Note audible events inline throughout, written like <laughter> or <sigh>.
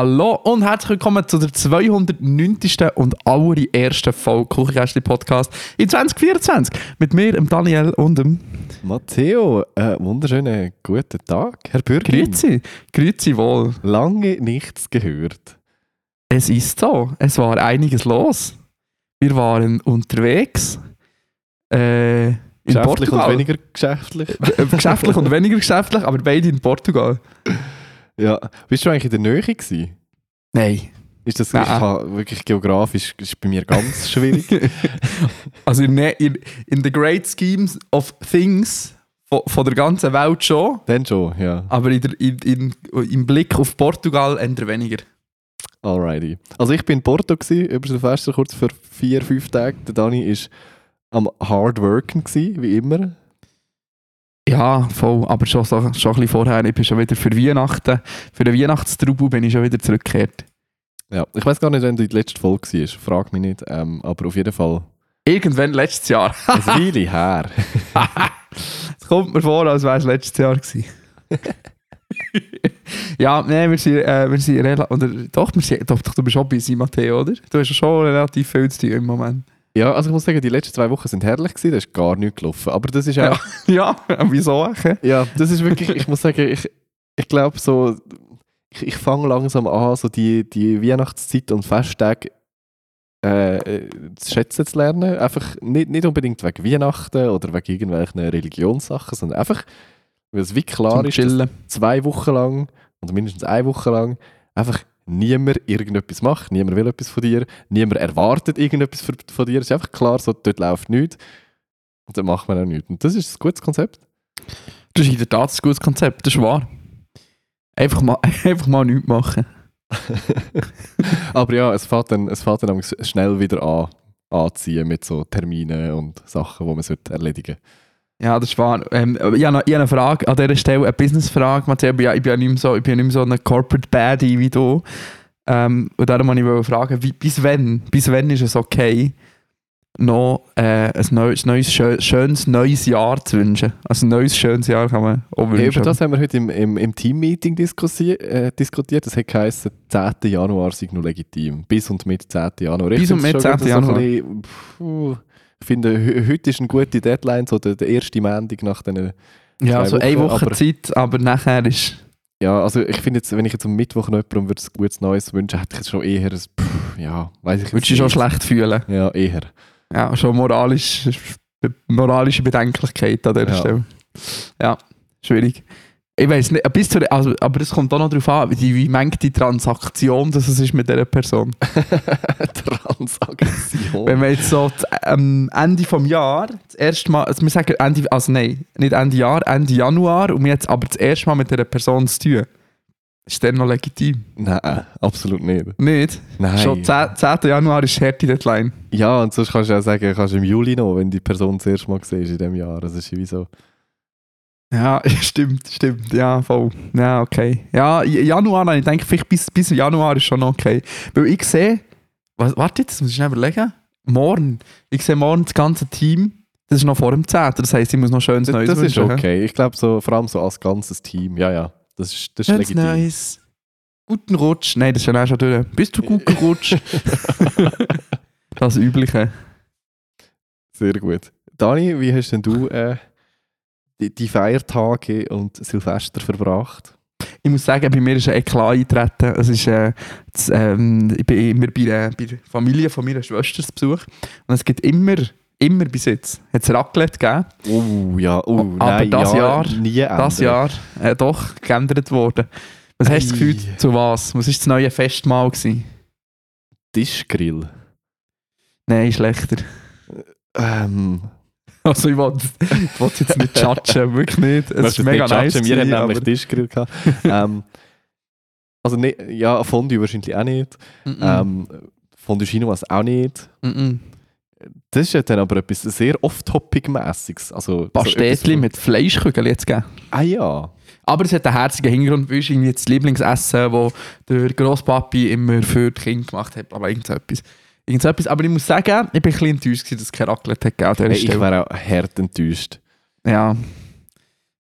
Hallo und herzlich willkommen zu der 209. und allerersten Folge Kuchenkästchen Podcast in 2024 mit mir, dem Daniel und dem Matteo, äh, wunderschönen guten Tag, Herr Bürger. Grüezi. Grüezi wohl. Lange nichts gehört. Es ist so, es war einiges los. Wir waren unterwegs. Äh, Geschäftlich Portugal. und weniger geschäftlich. Äh, geschäftlich und <laughs> weniger geschäftlich, aber beide in Portugal. Ja. Bist du eigentlich in der Nähe gewesen? Nein. Ist das Nein. ich habe wirklich geografisch ist bei mir ganz <laughs> schwierig. Also in, in, in the great schemes of things von, von der ganzen Welt schon. Dann schon, ja. Aber in der, in, in, im Blick auf Portugal eher weniger. Alrighty. Also ich bin in Porto gewesen, über Silvester kurz für vier, fünf Tage. Der Dani ist am hard worken gewesen, wie immer. Ja, voll. Aber schon, so, schon ein bisschen vorher. Ich bin schon wieder für Weihnachten, für den Weihnachtstrubel bin ich schon wieder zurückgekehrt. Ja. Ich weiß gar nicht, wenn du in der letzten Folge warst. Frag mich nicht. Ähm, aber auf jeden Fall Irgendwann letztes Jahr. <laughs> ein Weile her. <laughs> Es kommt mir vor, als wäre es letztes Jahr gewesen. <laughs> ja, nein, wir sind, äh, wir sind relativ. Doch, wir sind, doch, doch, du bist auch busy, Matteo, oder? Du hast schon relativ viel zu tun im Moment. Ja, also ich muss sagen, die letzten zwei Wochen sind herrlich gewesen. Da ist gar nichts gelaufen. Aber das ist auch... <laughs> Ja, wieso? Okay? <laughs> Ja, das ist wirklich, ich muss sagen, ich, ich glaube so, ich, ich fange langsam an, so die, die Weihnachtszeit und Festtage äh, äh, zu schätzen zu lernen. Einfach nicht, nicht unbedingt wegen Weihnachten oder wegen irgendwelchen Religionssachen, sondern einfach, weil es wie klar Zum ist, zwei Wochen lang oder mindestens eine Woche lang einfach niemand irgendetwas macht, niemand will etwas von dir, niemand erwartet irgendetwas von dir. Es ist einfach klar, so, dort läuft nichts und dann macht man auch nichts. Und das ist ein gutes Konzept. Das ist in der Tat ein gutes Konzept, das ist wahr. Einfach mal, <laughs> einfach mal nichts machen. <laughs> Aber ja, es fängt dann, es fängt dann schnell wieder an, anziehen mit so Terminen und Sachen, die man sollte erledigen Ja, das ist wahr. Ähm, ich habe noch ich habe eine Frage an dieser Stelle, eine Business-Frage. Ich bin ja, ich bin ja nicht mehr so, ich bin ja nicht so ein Corporate Baddie wie du. Ähm, und darum wollte ich fragen, wie, bis wann, bis wann ist es okay, noch äh, ein neues, neues schö- schönes neues Jahr zu wünschen? Also ein neues schönes Jahr kann man auch Ja, wünschen. über das haben wir heute im, im, im Team-Meeting diskussi- äh, diskutiert. Das hat geheißen, 10. Januar sei noch legitim. Bis und mit 10. Januar. Bis und mit schon 10. wieder so Januar. bisschen, puh, ich finde, heute ist eine gute Deadline, so der, der erste Montag nach den ja, so eine Wochen, Woche aber- Zeit, aber nachher ist... Ja, also ich finde jetzt, wenn ich jetzt am Mittwoch noch jemandem würde ein gutes Neues wünschen, hätte ich jetzt schon eher ein, pff, ja, weiß ich Würdest du schon schlecht fühlen? Ja, eher. Ja, schon moralisch, moralische Bedenklichkeit an dieser Ja. Stelle. Ja, schwierig. Ich weiß nicht, bis zu, also, aber es kommt auch noch darauf an, wie, wie mangt die Transaktion das es ist mit dieser Person. <laughs> Transaktion. Wenn wir jetzt so am Ende vom Jahr das erste Mal, also wir sagen Ende, also nein, nicht Ende Jahr, Ende Januar und wir jetzt aber das erste Mal mit dieser Person zu tun, ist der noch legitim? Nein, absolut nicht. Nicht? Nein. Schon 10. 10. Januar ist härte Deadline. Ja, und sonst kannst du auch sagen, kannst du im Juli noch, wenn die Person das erste Mal siehst in diesem Jahr. Das ist wie so. Ja, <laughs> stimmt, stimmt. Ja, voll. Ja, okay. Ja, Januar, ich denke, vielleicht bis, bis Januar ist schon okay. Weil ich sehe, was, warte jetzt, das muss ich schnell überlegen. Morgen, ich sehe morgen das ganze Team, das ist noch vor dem 10. Das heisst, ich muss noch schönes Das, Neues das ist wünschen, hä? okay. Ich glaube, so, vor allem so als ganzes Team. Ja, ja. Das ist, das ist Schönes legitim. Neues. Guten Rutsch. Nein, das ist ja auch schon durch. Bist du gut gerutscht? <laughs> das Übliche. Sehr gut. Dani, wie hast denn du äh, die, die Feiertage und Silvester verbracht? Ich muss sagen, bei mir ist ein Eklat eingetreten. Es ist, äh, das, ähm, ich bin immer bei, der- bei der Familie von meiner Schwester zu Besuch. Und es gibt immer, immer bis jetzt, hat es Raclette gegeben. Oh, ja. Oh, Aber nein, das ja, Jahr- ändern. Das Jahr äh, doch geändert worden. Was hast du das. Gefühl, zu was? Was war das neue Festmahl? Gewesen? Tischgrill. Nein, schlechter. Ähm, <laughs> Also ich wollte wollte jetzt nicht judgen, wirklich nicht. Es ist mega nicht nice. judgen, Wir gewesen, haben nämlich Tischgrill gehabt. <laughs> ähm, also nicht, ja, Fondue wahrscheinlich auch nicht. Mm -mm. Ähm, Fondue Chinoise auch nicht. Mm. Das ist ja dann aber etwas sehr off-topic-mässiges. Also, so Pastetli etwas- mit Fleischkügeln jetzt gegeben. Ah ja. Aber es hat einen herzigen Hintergrund, weil es irgendwie das Lieblingsessen, das der Grosspapi immer für die Kinder gemacht hat. Aber irgend so etwas. Irgend so etwas. Aber ich muss sagen, ich bin ein bisschen enttäuscht, gewesen, dass es kein Raclette dieser Hey, ich wäre auch hart enttäuscht. Ja.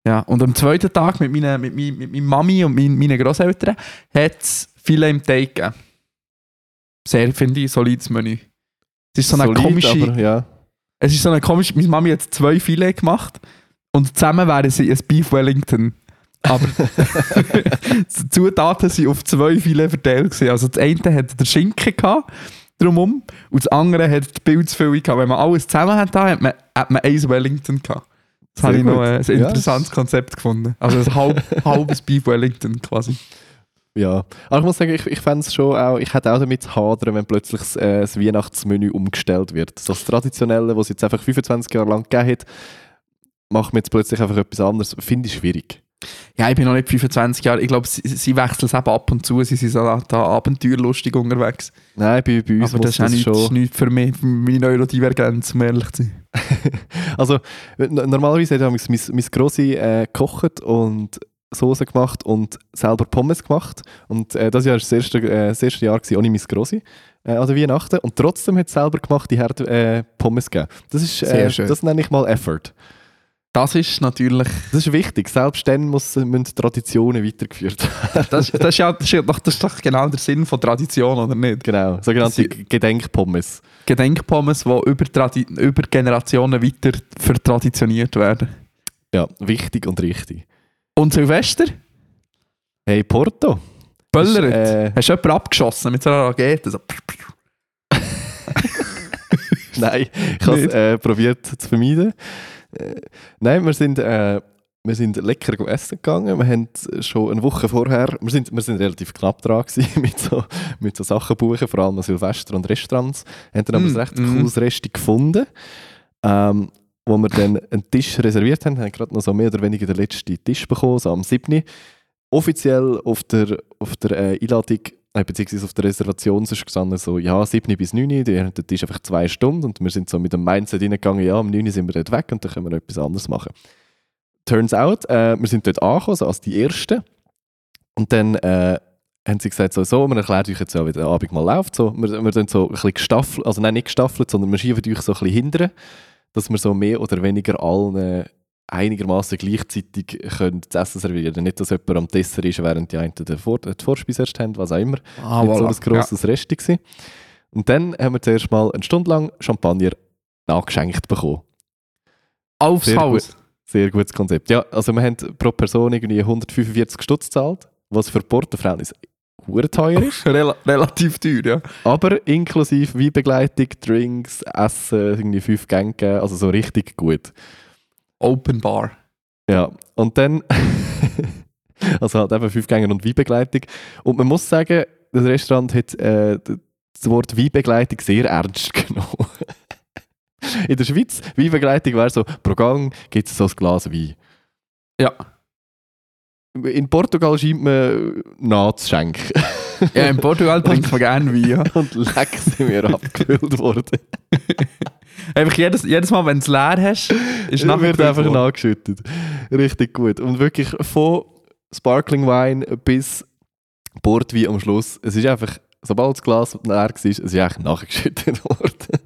Ja, und am zweiten Tag mit meiner, mit, mein- mit meiner Mami und mein, meinen Grosseltern hat es viele im Teig gegeben. Sehr, finde ich, solides Menü. Es ist so eine Solid, komische... aber ja. Es ist so eine komische... Meine Mami hat zwei Filet gemacht und zusammen wären sie ein Beef Wellington. Aber <laughs> <laughs> die Zutaten sind auf zwei Filet verteilt. Also das eine hat der Schinken gehabt, drumum, und das andere hat die Pilzfüllung gehabt. Wenn man alles zusammen hat, hat man, hat man eins Wellington gehabt. Das Sehr habe ich noch äh, ein Ja. interessantes Konzept gefunden. Also ein halb, <laughs> halbes Beef Wellington quasi. Ja, aber ich muss sagen, ich, ich fände es schon auch, ich hätte auch damit zu hadern, wenn plötzlich das, äh, das Weihnachtsmenü umgestellt wird. Das Traditionelle, was es jetzt einfach 25 Jahre lang gegeben hat, macht man jetzt plötzlich einfach etwas anderes. Finde ich schwierig. Ja, ich bin noch nicht 25 Jahre. Ich glaube, sie, sie wechseln es eben ab und zu. Sie sind da, da abenteuerlustig unterwegs. Nein, bei, bei uns Aber das ist auch nichts, schon... nichts für mich, für meine Neurodivergenz, um ehrlich zu sein. <laughs> Also, normalerweise hat mein, mein, mein Grossi äh, gekocht und Soße gemacht und selber Pommes gemacht. Und äh, das Jahr war das erste, äh, das erste Jahr gewesen, ohne mein Grossi äh, an der Weihnachten. Und trotzdem hat es selber gemacht die Herd äh, Pommes gegeben. Das, ist, Sehr äh, schön. das nenne ich mal Effort. Das ist natürlich... Das ist wichtig. Selbst dann muss, müssen Traditionen weitergeführt werden. Das, das, ist ja, das, ist doch, das ist doch genau der Sinn von Tradition, oder nicht? genau. Sogenannte Gedenkpommes. Gedenkpommes, die über, Tradi über Generationen weiter vertraditioniert werden. Ja, wichtig und richtig. Und Silvester? Hey, Porto. Böllert. Äh, Hast du jemanden abgeschossen mit so einer Rakete? So. <laughs> Nein, ich habe es äh, probiert zu vermeiden. Äh, nein, wir sind, äh, wir sind lecker essen gegangen. Wir haben schon eine Woche vorher, wir sind, wir sind relativ knapp dran gewesen <laughs> mit so, mit so Sachen buchen, vor allem Silvester und Restaurants. Haben dann aber Mm, ein recht mm. cooles Resti gefunden, ähm, wo wir dann einen Tisch reserviert haben. Wir haben gerade noch so mehr oder weniger den letzten Tisch bekommen, so am 7. Offiziell auf der, auf der äh, Einladung beziehungsweise auf der Reservation ist gestanden, so, ja, 7 bis 9, der der Tisch einfach zwei Stunden und wir sind so mit dem Mindset reingegangen, ja, um 9 sind wir dort weg und dann können wir etwas anderes machen. Turns out, äh, wir sind dort angekommen, so als die Ersten und dann äh, haben sie gesagt, so, so, wir erklären euch jetzt, ja, wie der Abend mal läuft, so, wir, wir dann so ein bisschen gestaffelt, also nein, nicht gestaffelt, sondern wir schieben euch so ein bisschen hindern, dass wir so mehr oder weniger allen einigermaßen gleichzeitig können das Essen servieren Nicht, dass jemand am Dessert ist, während die einen den, Vor den Vorspeise erst haben, was auch immer. Ah, Nicht so voilà. ein grosses Resti gewesen. Und dann haben wir zuerst mal eine Stunde lang Champagner nachgeschenkt bekommen. Ja. Aufs Sehr Haus. Sehr gutes Konzept. Ja, also wir haben pro Person irgendwie 145 Stutz gezahlt, was für Porto-Frauen hure teuer ist. <laughs> Rel relativ teuer, ja. aber inklusive Weinbegleitung, Drinks, Essen, irgendwie fünf Gänge, also so richtig gut. Open Bar. Ja, und dann, <laughs> also halt eben fünf Gänge und Weinbegleitung. Und man muss sagen, das Restaurant hat äh, das Wort Weinbegleitung sehr ernst <laughs> genommen. In der Schweiz, Weinbegleitung wäre so, pro Gang gibt es so ein Glas Wein. Ja. In Portugal scheint man nachzuschenken. Ja, in Portugal trinkt man <laughs> gerne Wein, ja. Und leck sind wir abgefüllt worden. Einfach jedes, jedes Mal, wenn du es leer hast, ist <laughs> nachher wird einfach worden. nachgeschüttet. Richtig gut. Und wirklich von Sparkling Wine bis Portwein am Schluss. Es ist einfach, sobald das Glas leer war, es ist nachgeschüttet <laughs> worden.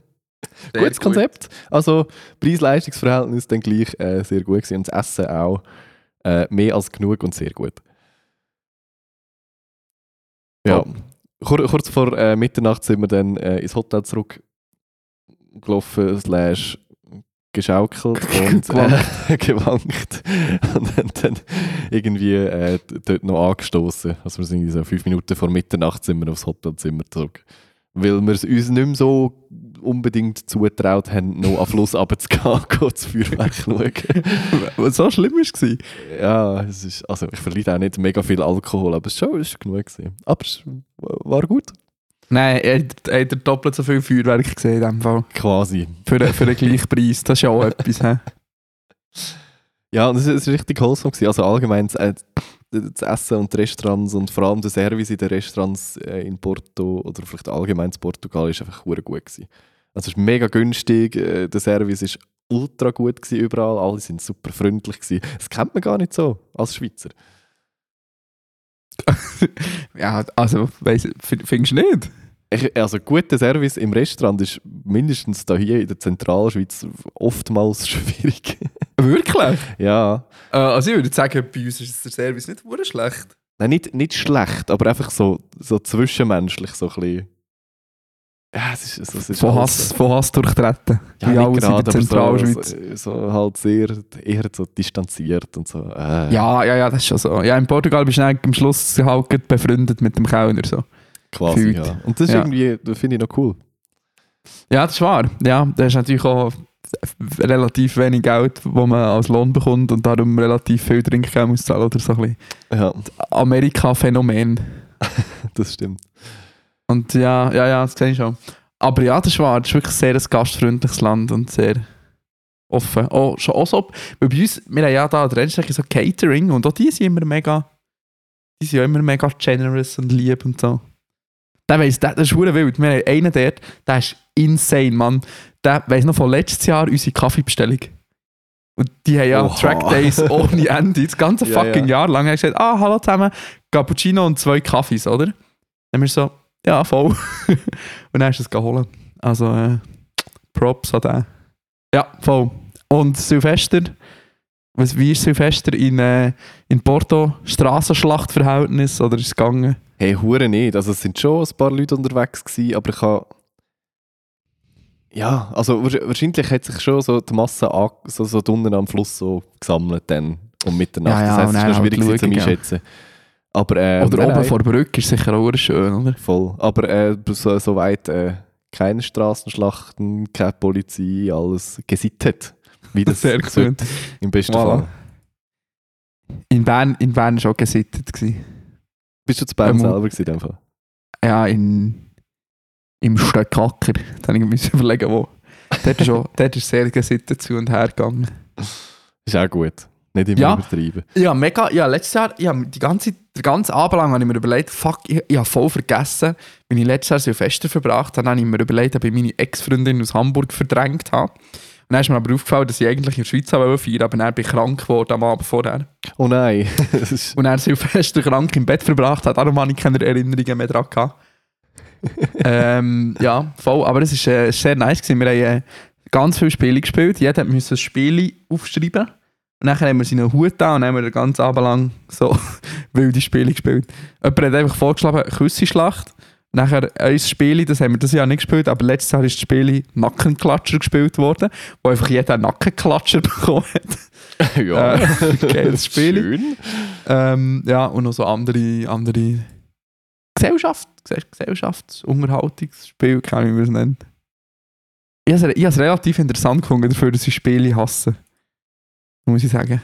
Sehr Gutes gut. Konzept. Also Preis-Leistungs-Verhältnis dann gleich äh, sehr gut gewesen. Und das Essen auch äh, mehr als genug und sehr gut. Ja. Kur kurz vor äh, Mitternacht sind wir dann äh, ins Hotel zurückgelaufen, slash geschaukelt und äh, gewankt. <laughs> Und haben dann irgendwie äh, dort noch angestoßen. Also wir sind irgendwie so fünf Minuten vor Mitternacht sind wir aufs Hotelzimmer zurück. Weil wir es uns nicht mehr so unbedingt zutraut haben, noch am Fluss <laughs> runterzugehen, gehen, das Feuerwerk schauen. Was <laughs> so schlimm war. Ja, es ist, also ich verliere auch nicht mega viel Alkohol, aber es war schon es ist genug. Gewesen. Aber es war gut. Nein, er hat doppelt so viel Feuerwerk gesehen in dem Fall. Quasi. Für, den- für den gleichen Preis. Das ist ja auch etwas. He? Ja, es war richtig wholesome. Gewesen. Also allgemein das, äh, das Essen und die Restaurants und vor allem der Service in den Restaurants äh, in Porto oder vielleicht allgemein in Portugal ist einfach gut gewesen. Also es ist mega günstig, äh, der Service ist ultra gut gewesen überall, alle sind super freundlich gewesen. Das kennt man gar nicht so als Schweizer. <laughs> Ja, also, findest du nicht? Also guter Service im Restaurant ist mindestens da hier in der Zentralschweiz oftmals <laughs> schwierig. Wirklich? ja, Äh, also ich würde sagen, bei uns ist der Service nicht wirklich schlecht. Nein, nicht, nicht schlecht, aber einfach so, so zwischenmenschlich so ein bisschen. Ja, es ist, es ist Von Hass, von Hass durchtreten. Ja, Wie nicht alles in gerade, der aber Zentralschweiz. So, so, halt sehr eher so distanziert und so. Äh. Ja, ja, ja, das ist schon so. Ja, in Portugal bist du eigentlich am Schluss halt gerade befreundet mit dem Kellner. So. Quasi. gefühlt. Ja. Und das ist Ja. irgendwie, das finde ich noch cool. Ja, das ist wahr. Ja, das ist natürlich auch relativ wenig Geld, das man als Lohn bekommt und darum relativ viel Trinkgeld muss zahlen oder so ein bisschen Ja, Amerika-Phänomen. <laughs> das stimmt. Und ja, ja, ja, das sehe ich schon. Aber ja, das ist wahr. Das ist wirklich sehr ein gastfreundliches Land und sehr offen. Oh, schon auch so, weil bei uns, wir haben ja da an der Rennstrecke so Catering und auch die sind immer mega, die sind ja immer mega generous und lieb und so. Der weiss, der, das ist verdammt wild. Wir haben einen dort, der ist insane, Mann. Der weiss noch von letztes Jahr unsere Kaffeebestellung. Und die haben ja Oha. Trackdays <laughs> ohne Ende. Das ganze Ja, fucking ja. Jahr lang. Hat gesagt, ah, hallo zusammen, Cappuccino und zwei Kaffees, oder? Dann haben wir so, ja, voll. <laughs> und dann hast du es geholt. Also, äh, Props an den. Ja, voll. Und Silvester, was, wie ist Silvester in, äh, in Porto? Strassenschlachtverhältnis oder ist es gegangen? Hey, Hure nicht. Also es sind schon ein paar Leute unterwegs gewesen, aber ich habe... Ja, also wahrsch- wahrscheinlich hat sich schon so die Masse an, so, so unten am Fluss so gesammelt dann um Mitternacht. Ja, ja, das heisst, es ist noch schwierig halt gewesen zu einschätzen. Aber, äh, oder oben nein, vor der Brücke ist sicher auch schön, oder? Voll. Aber äh, so, so weit äh, keine Straßenschlachten, keine Polizei, alles gesittet. Wie <laughs> das Sehr gut. im besten Voilà. Fall. In Bern, in Bern war auch gesittet. Gewesen. Bist du zu Bern selber gewesen, Fall? Ja, in, im Stöckacker. <laughs> Da musste ich überlegen, wo. Dort ist, auch, <laughs> dort ist sehr gesittet zu und her gegangen. Ist auch gut. Nicht immer Ja. übertreiben. Ja, mega. Ja, letztes Jahr, ja, die ganze, den ganzen Abend lang habe ich mir überlegt, fuck, ich, ich habe voll vergessen, wenn ich letztes Jahr Silvester verbracht habe, habe ich mir überlegt, ob ich meine Ex-Freundin aus Hamburg verdrängt habe. Und dann ist mir aber aufgefallen, dass ich eigentlich in der Schweiz feiern wollte, aber dann bin ich krank geworden am Abend vorher. Oh nein. <laughs> Und dann Silvester <laughs> krank im Bett verbracht hat, darum habe ich keine Erinnerungen mehr daran gehabt. <laughs> ähm, ja, voll. Aber es war äh, sehr nice. Gewesen. Wir haben äh, ganz viele Spiele gespielt. Jeder musste ein Spiel aufschreiben. Und dann haben wir seinen Hut an und haben wir den ganzen Abend lang so wilde Spiele gespielt. Jemand hat einfach vorgeschlagen, Küssenschlacht. Nachher ein Spiel, das haben wir das Jahr nicht gespielt, aber letztes Jahr ist das Spiel Nackenklatscher gespielt worden, wo einfach jeder Nackenklatscher <laughs> bekommen hat. <laughs> ja. Äh, <laughs> geiles Spiel. Schön. Ähm, ja, und noch so andere, andere Gesellschaft, Gesell- Gesellschaftsunterhaltungsspiel, kann ich wie es nennt. Ich habe es, ich habe es relativ interessant gefunden, dafür, dass ich Spiele hasse. Muss ich sagen.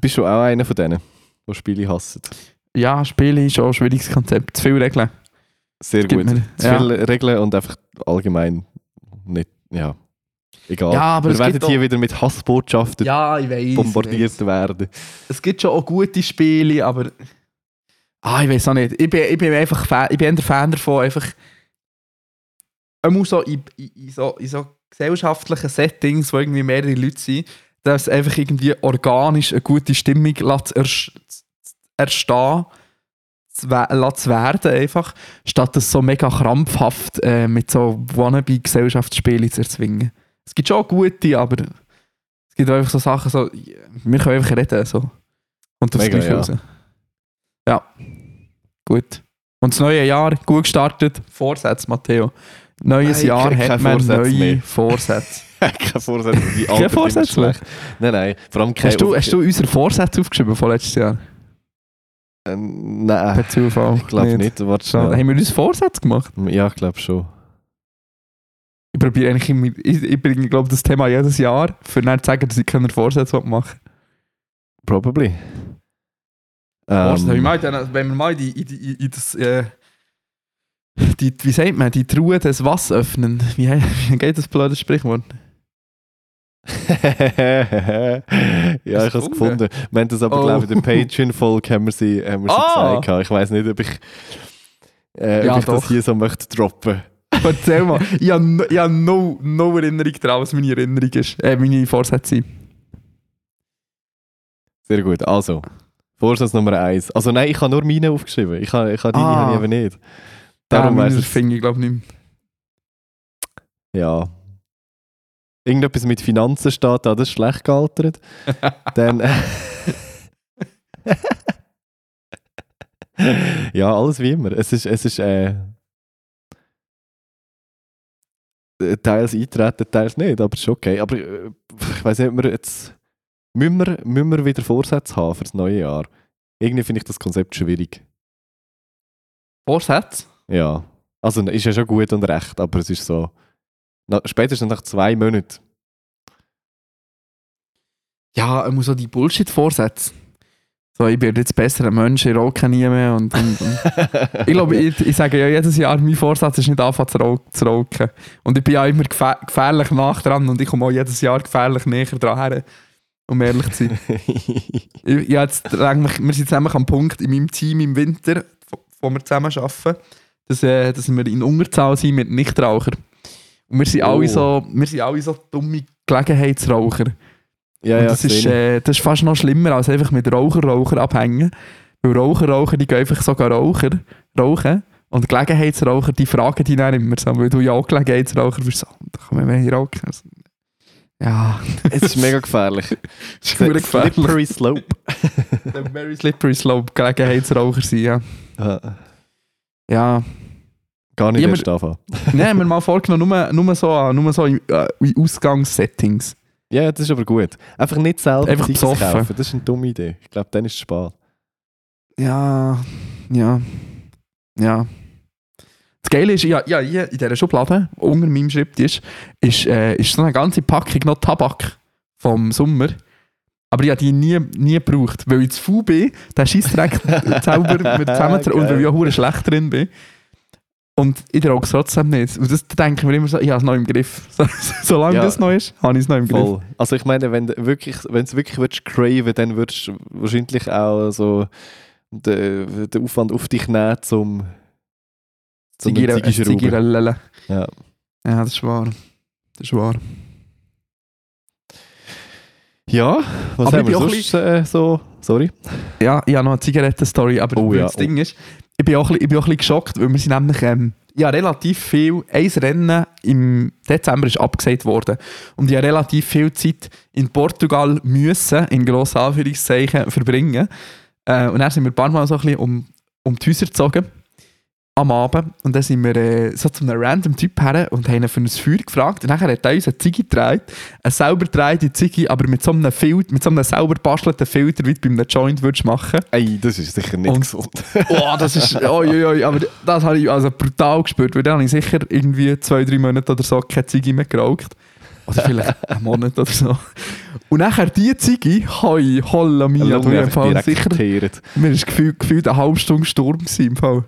Bist du auch einer von denen, die Spiele hassen? Ja, Spiele ist auch ein schwieriges Konzept. Zu viele Regeln. Sehr gut. mir- Zu ja. viele Regeln und einfach allgemein nicht, ja, egal. Ja, aber Wir werden hier auch- wieder mit Hassbotschaften Ja, ich weiß. bombardiert werden. Es gibt schon auch gute Spiele, aber. Ah, ich weiß auch nicht. Ich bin, ich bin einfach Fan, ich bin der Fan davon, einfach. muss so in, in, so in so gesellschaftlichen Settings, wo irgendwie mehrere Leute sind, dass einfach irgendwie organisch eine gute Stimmung lässt erstehen zu we- lässt zu werden, einfach, statt das so mega krampfhaft äh, mit so Wannabe-Gesellschaftsspielen zu erzwingen. Es gibt schon gute, aber es gibt einfach so Sachen, so, wir können einfach reden. So. Und das Mega, ja. raus. Ja. Gut. Und das neue Jahr, gut gestartet. Vorsätze, Matteo. Neues Nein, Jahr hat man Vorsatz neue mehr. Vorsätze. <laughs> Keine Vorsätze, die Alter Vorsätze schlecht. Nein, nein, vor allem keine... hast, du, hast du unsere Vorsätze aufgeschrieben von letztes Jahr? Äh, nein, Per Zufall? ich glaube nicht. Warte Schade. schnell. Haben wir uns Vorsätze gemacht? Ja, ich glaube schon. Ich probiere eigentlich immer, ich, ich bringe glaube das Thema jedes Jahr, für dann zu sagen, dass ich keine Vorsätze machen Probably. Vorsätze. Ähm, Ich meine, wenn wir mal in, die, in, die, in das, äh, die, wie sagt man, die Truhe des Was öffnen. Wie, <laughs> wie geht das blöde Sprichwort? Ja, ich habe es gefunden? Wir haben das aber, Oh. glaube ich, in der Patreon-Folge haben wir sie, haben wir sie Ah! gehabt. Ich weiß nicht, ob ich, äh, Ja, ob ich doch. das hier so möchte droppen. <laughs> Erzähl mal. Ich habe no, ich hab no, no Erinnerung daran, was meine Erinnerung ist. Äh, meine Vorsätze sind. Sehr gut. Also, Vorsatz Nummer eins. Also nein, ich habe nur meine aufgeschrieben. Ich habe, ich habe deine Ah. habe ich eben nicht. Darum ja, finde ich, glaube ich, nicht mehr. Ja. Irgendetwas mit Finanzen steht da, das ist schlecht gealtert. <laughs> Dann. <laughs> ja, alles wie immer. Es ist, es ist äh, teils eintreten, teils nicht, aber es ist okay. Aber äh, ich weiß nicht, ob wir jetzt. Müssen wir, müssen wir wieder Vorsätze haben für das neue Jahr? Irgendwie finde ich das Konzept schwierig. Vorsätze? Ja. Also ist ja schon gut und recht, aber es ist so. Na, spätestens nach zwei Monaten. Ja, er muss so die Bullshit-Vorsätze. So, ich bin jetzt besserer Mensch, ich rauche nie mehr. Und, und, und. ich glaube, ich, ich sage ja jedes Jahr, mein Vorsatz ist nicht anfangen zu rau- zu rauchen. Und ich bin ja immer gefä gefährlich nach dran und ich komme auch jedes Jahr gefährlich näher dran her, um ehrlich zu sein. <laughs> ich, jetzt, eigentlich, wir sind nämlich am Punkt in meinem Team im Winter, wo- wo wir zusammen arbeiten, dass, äh, dass wir in Unterzahl sind mit Nichtrauchern. Und wir sind, Oh. alle, so, wir sind alle so dumme Gelegenheitsraucher. ja, Und ja, das, ist, gesehen. äh, das ist fast noch schlimmer, als einfach mit Raucher, Raucher abhängen. Weil Raucher, Raucher, die gehen einfach sogar Raucher, rauchen. Und Gelegenheitsraucher, die fragen die dann immer so, weil du ja auch Gelegenheitsraucher bist. So, da kann man mehr rauchen. Also, ja, <laughs> es ist mega gefährlich. <laughs> das ist verdammt gefährlich. Slippery slope. <laughs> Der very slippery slope, Gelegenheitsraucher sein, ja. Ja, Ja, Gar nicht Ja, erst anfangen. <laughs> nein, haben wir mal vorgenommen, nur, nur so, nur so in, äh, in Ausgangssettings. Ja, das ist aber gut. Einfach nicht selber Einfach Tickets besoffen. kaufen. Das ist eine dumme Idee. Ich glaube, dann ist es spät. Ja, ja, ja. Das Geile ist, ja, ja hier in dieser Schublade, unter meinem Schreibtisch, ist, äh, ist so eine ganze Packung noch Tabak vom Sommer. Aber ich habe die nie, nie gebraucht, weil ich zu faul bin, den Scheissdreck <laughs> selber mit zusammen und weil ich auch schlecht drin bin. Und ich trage es trotzdem nicht. Und das da denke ich mir immer so, ich habe es noch im Griff. <laughs> So, solange Ja. das noch ist, habe ich es noch im Griff. Voll. Also ich meine, wenn du wirklich, wenn es wirklich willst craven, dann würdest du wahrscheinlich auch so den, den Aufwand auf dich nehmen, zum zum. Zigirellele. Ja. Ja, das ist wahr. Das ist wahr. Ja, was Aber haben ich wir sonst äh, so? Sorry. Ja, ich habe noch eine Zigarettenstory, aber Oh ja, das Ding ist, ich bin auch, ein bisschen- geschockt, weil wir sind nämlich, ähm, ja, relativ viel, ein Rennen im Dezember ist abgesagt worden und ich habe relativ viel Zeit in Portugal müssen, in grossen Anführungszeichen, verbringen. Äh, und dann sind wir ein paar Mal so ein bisschen um, um die Häuser gezogen am Abend und dann sind wir äh, so zu einem random Typ her und haben ihn für ein Feuer gefragt und nachher hat er uns eine Ziggy gedreht, eine selber gedrehte Ziggy, aber mit so einem Filter, mit so einem selber bastelten Filter, wie du bei einem Joint würdest machen Ey, das ist sicher nicht Und- gesund. <laughs> Oh, das ist. Oi, oi, oi, aber das habe ich also brutal gespürt, weil dann habe ich sicher irgendwie zwei, drei Monate oder so keine Ziege mehr geraucht. Oder vielleicht <laughs> einen Monat oder so. Und nachher die Ziege, hoi, holla mia, du, im Fall sicher, mir ist gefühlt, gefühlt eine halbe Stunde Sturm gewesen, im Fall.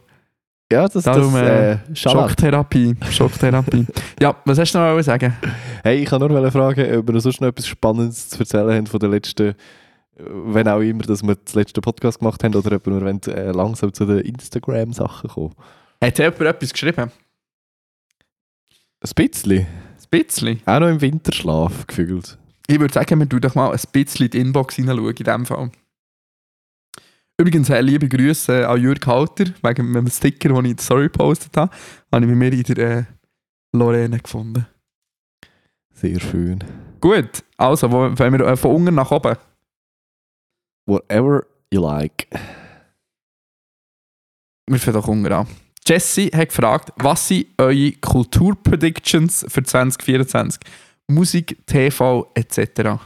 Ja, das, Darum, das äh. Schocktherapie, Schocktherapie. <laughs> ja, was hast du noch mal sagen? Hey, ich kann nur fragen, ob wir sonst noch etwas Spannendes zu erzählen haben von der letzten, wenn auch immer, dass wir das letzte Podcast gemacht haben, oder ob wir wollen, äh, langsam zu den Instagram-Sachen kommen. Hat jemand etwas geschrieben? Ein bisschen. Ein bisschen. Auch noch im Winterschlaf gefühlt. Ich würde sagen, wir tun doch mal ein bisschen in die Inbox hineinschauen in diesem Fall. Übrigens, äh, liebe Grüße an Jürg Halter, wegen einem Sticker, den ich in der Story gepostet habe. Habe ich bei mir in der äh, Lorraine gefunden. Sehr schön. Gut, also, wo, wenn wir äh, von unten nach oben. Whatever you like. Wir fangen doch unten an. Jesse hat gefragt, was sind eure Kulturpredictions für 2024? Musik, TV etc.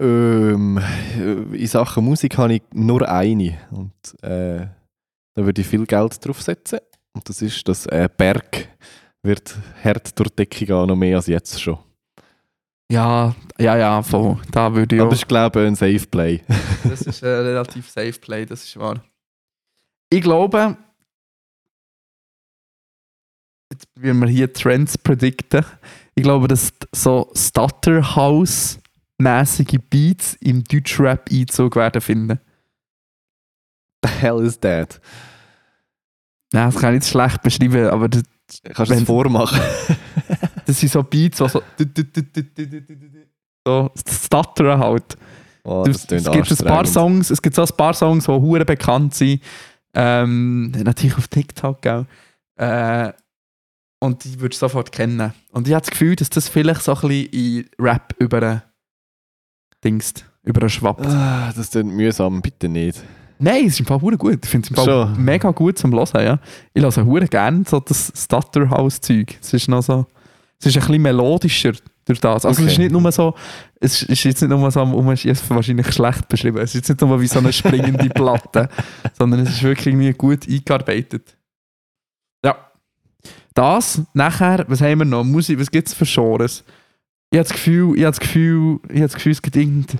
Ähm, äh, in Sachen Musik habe ich nur eine. Und äh, da würde ich viel Geld drauf setzen. Und das ist, dass äh, Berg wird hart durch die Decke gehen, noch mehr als jetzt schon. Ja, ja, ja, voll. Da würde ich Aber das ist, glaube ich, ein Safe Play. <laughs> Das ist ein relativ safe Play, das ist wahr. Ich glaube, jetzt probieren wir hier Trends predikten. Ich glaube, dass so Stutterhouse-mäßige Beats im Deutschrap Einzug werden finden. The hell is that? Nein, das kann ich nicht schlecht beschreiben, aber das, Kannst du das vormachen? <laughs> das sind so Beats, die so. So stuttern halt. Oh, es, tönt es gibt ein paar. Songs, es gibt so ein paar Songs, die hure bekannt sind. Ähm, natürlich auf TikTok, gell? Äh, und die würdest du sofort kennen. Und ich habe das Gefühl, dass das vielleicht so ein bisschen in Rap über Dingst, über. Ah, das klingt mühsam, bitte nicht. Nein, es ist im Fall gut. Ich finde es im Fall Schon. mega gut zum Hören, ja. Ich höre hure gerne so das Stutterhouse-Zeug. Es ist noch so... Es ist ein bisschen melodischer durch das. Also es ist Okay. nicht nur so... Es ist jetzt nicht nur so... Um, es wahrscheinlich schlecht beschrieben. Es ist jetzt nicht nur wie so eine springende <laughs> Platte, sondern es ist wirklich irgendwie gut eingearbeitet. Ja. Das, nachher, was haben wir noch? Musik, was gibt es für Genres? Ich habe das Gefühl, ich habe das Gefühl, ich habe das Gefühl, es gibt irgend,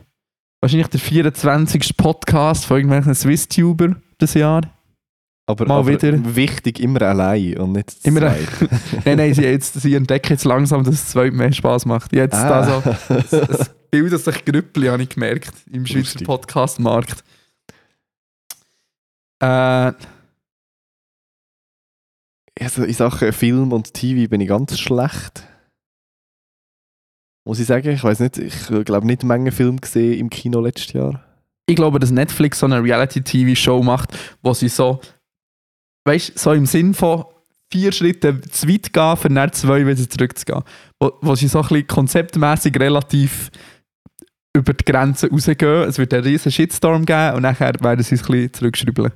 wahrscheinlich der 24. Podcast von irgendwelchen Swiss-Tuber das Jahr. Aber, Mal aber wieder. wichtig, immer allein und nicht zu Immer <laughs> nein, nein, sie, jetzt, sie entdecken jetzt langsam, dass es zweit mehr Spaß macht. Jetzt da so, es, bildet sich Grüppli, habe ich gemerkt, im Schweizer. Podcast-Markt. Äh, Also in Sachen Film und TV bin ich ganz schlecht. Muss ich sagen, ich weiß nicht, ich glaube nicht Menge Film gesehen im Kino letztes Jahr. ich glaube, dass Netflix so eine Reality-TV-Show macht, wo sie so, weißt so im Sinn von vier Schritte zu weit gehen, für dann zwei wieder zurückzugehen. Wo, wo sie so ein bisschen konzeptmäßig relativ über die Grenzen rausgehen. Es wird einen riesen Shitstorm geben und nachher werden sie es ein bisschen zurückschrauben.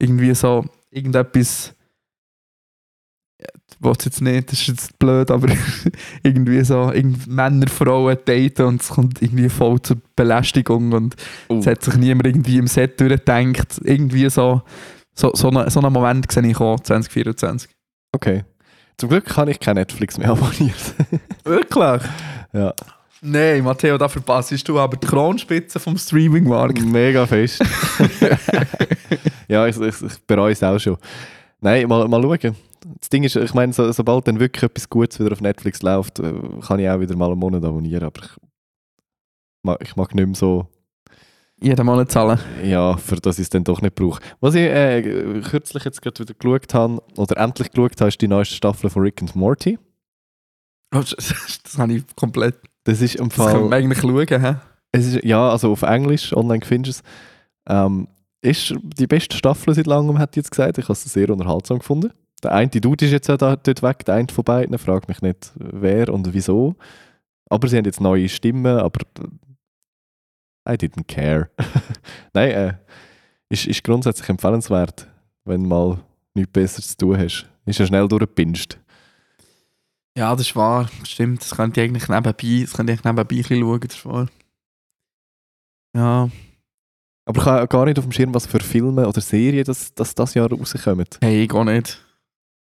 Irgendwie so, irgendetwas. Will es jetzt nicht, das ist jetzt blöd, aber <laughs> irgendwie so irgend Männer, Frauen daten und es kommt irgendwie voll zur Belästigung und Oh. es hat sich niemand irgendwie im Set durchgedacht. Irgendwie so, so, so, eine, so einen Moment sehe ich auch 2024. Okay. Zum Glück kann ich kein Netflix mehr abonniert. <laughs> Wirklich? ja. Nein, Matteo, da verpasst du aber die Kronspitze vom Streaming-Markt. Mega fest. <laughs> ja, ich, ich, ich bereue es auch schon. Nein, mal, mal schauen. Das Ding ist, ich meine, so, sobald dann wirklich etwas Gutes wieder auf Netflix läuft, äh, kann ich auch wieder mal einen Monat abonnieren, aber ich mag, ich mag nicht mehr so, Jeden Monat zahlen. ja, für das ich es dann doch nicht brauche. Was ich äh, kürzlich jetzt gerade wieder geschaut habe, oder endlich geschaut habe, ist die neueste Staffel von Rick and Morty. Das, <laughs> das habe ich komplett. Das ist im Das können wir Fall... eigentlich schauen. Hä? Es ist, ja, also auf Englisch, online findest du es. Ähm, ist die beste Staffel seit langem, hat jetzt gesagt. Ich habe es sehr unterhaltsam gefunden. Der eine Dude ist jetzt ja da, dort weg, der eine von beiden. Fragt mich nicht, wer und wieso. Aber sie haben jetzt neue Stimmen, aber I didn't care. <laughs> Nein, äh, ist, ist grundsätzlich empfehlenswert, wenn du mal nichts Besseres zu tun hast. Ist ja schnell durchgepinst. Ja, das ist wahr. Stimmt, das könnte ich eigentlich nebenbei, das könnte ich nebenbei ein bisschen schauen. Das ist wahr. Ja, Aber ich habe gar nicht auf dem Schirm, was für Filme oder Serien das, das, das Jahr rauskommen. hey, ich auch nicht.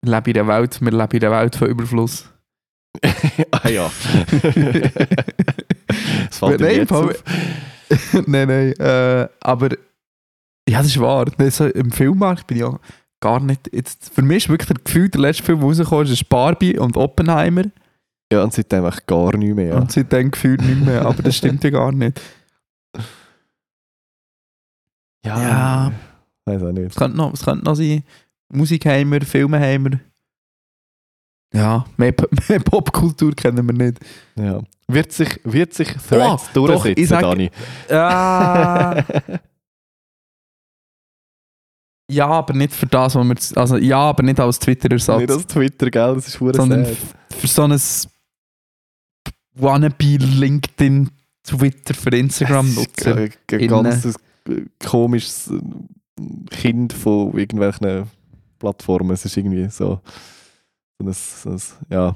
Wir leben in der Welt, wir leben in der Welt von Überfluss. <laughs> ah ja. das fällt Nein, jetzt Paul- <laughs> nein, nein. Äh, aber ja, das ist wahr. Nein, So, Im Filmmarkt bin ich auch gar nicht. Jetzt, für mich ist wirklich das Gefühl, der letzte Film, der rausgekommen ist, ist Barbie und Oppenheimer. Ja, und seitdem echt gar nicht mehr. Ja. Und seitdem gefühlt nicht mehr. Aber das stimmt ja gar nicht. Ja. Weiß auch nicht. Es könnte noch, es könnte noch sein. Musikheimer, Filmeheimer. Ja, mehr, <laughs> mehr Popkultur kennen wir nicht. Ja. Wird sich, wird sich Threads Oh, doch, durchsetzen, sag- Dani? Ah, <laughs> ja, aber nicht für das, was wir. Also, ja, aber nicht als Twitter-Ersatz. nicht als Twitter, gell? Das ist hure sondern für so ein Wannabe LinkedIn, Twitter für Instagram nutzen. Ein, äh, komisches äh, Kind von irgendwelchen Plattformen. Es ist irgendwie so, so ein, so ein ja, ein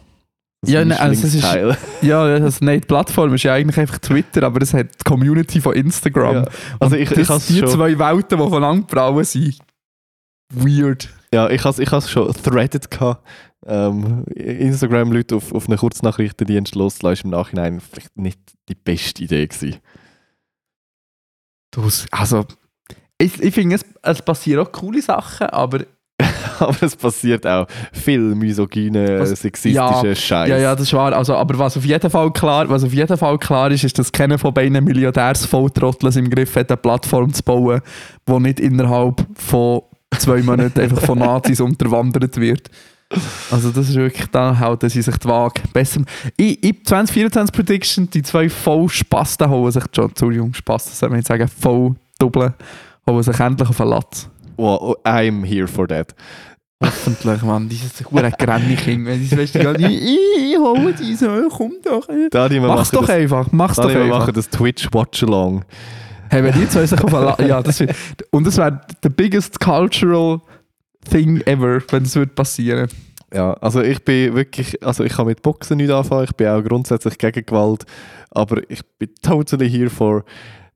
Ja, nein, also es ist-. <laughs> Ja, das nicht Plattform ist ja eigentlich einfach Twitter, aber es hat die Community von Instagram. Ja. Also ich, das, ich has die schon, zwei Welten, die voneinander brauen sind. Weird. ja, ich has, ich has schon threaded gehabt. Ähm, Instagram-Leute auf, auf einen Kurznachrichtendienst loszulassen, ist im Nachhinein vielleicht nicht die beste Idee gewesen. Du, also, ich, ich finde, es, es passieren auch coole Sachen, aber <laughs> Aber es passiert auch viel misogyne, Was- sexistische Scheiß. Ja, ja, das ist wahr. Also, aber was auf jeden Fall klar, was auf jeden Fall klar ist, ist, dass keiner von beiden Milliardärsvolltrotteln im Griff hat, eine Plattform zu bauen, die nicht innerhalb von zwei Monate einfach von Nazis <laughs> unterwandert wird. Also das ist wirklich, da halten sie sich die Waage. Besser. Ich, ich 2024 Prediction, die zwei voll Spasten holen sich, schon, Entschuldigung, Spasten, soll man nicht sagen, voll doppeln, holen sich endlich auf den Latz. Well, I'm here for that. Hoffentlich, Mann, dieses hure Grenniking, wenn weißt du gar nicht, ich, ich hole die so, komm doch. Dani, wir Mach's doch das, einfach, mach's doch Dani, wir einfach. machen das Twitch Watch-Along. Hey, wenn die zwei sich auf ja, das wird, und das wäre the biggest cultural thing ever, wenn das würde passieren. Ja, also ich bin wirklich, also ich kann mit Boxen nicht anfangen, ich bin auch grundsätzlich gegen Gewalt, aber ich bin totally here for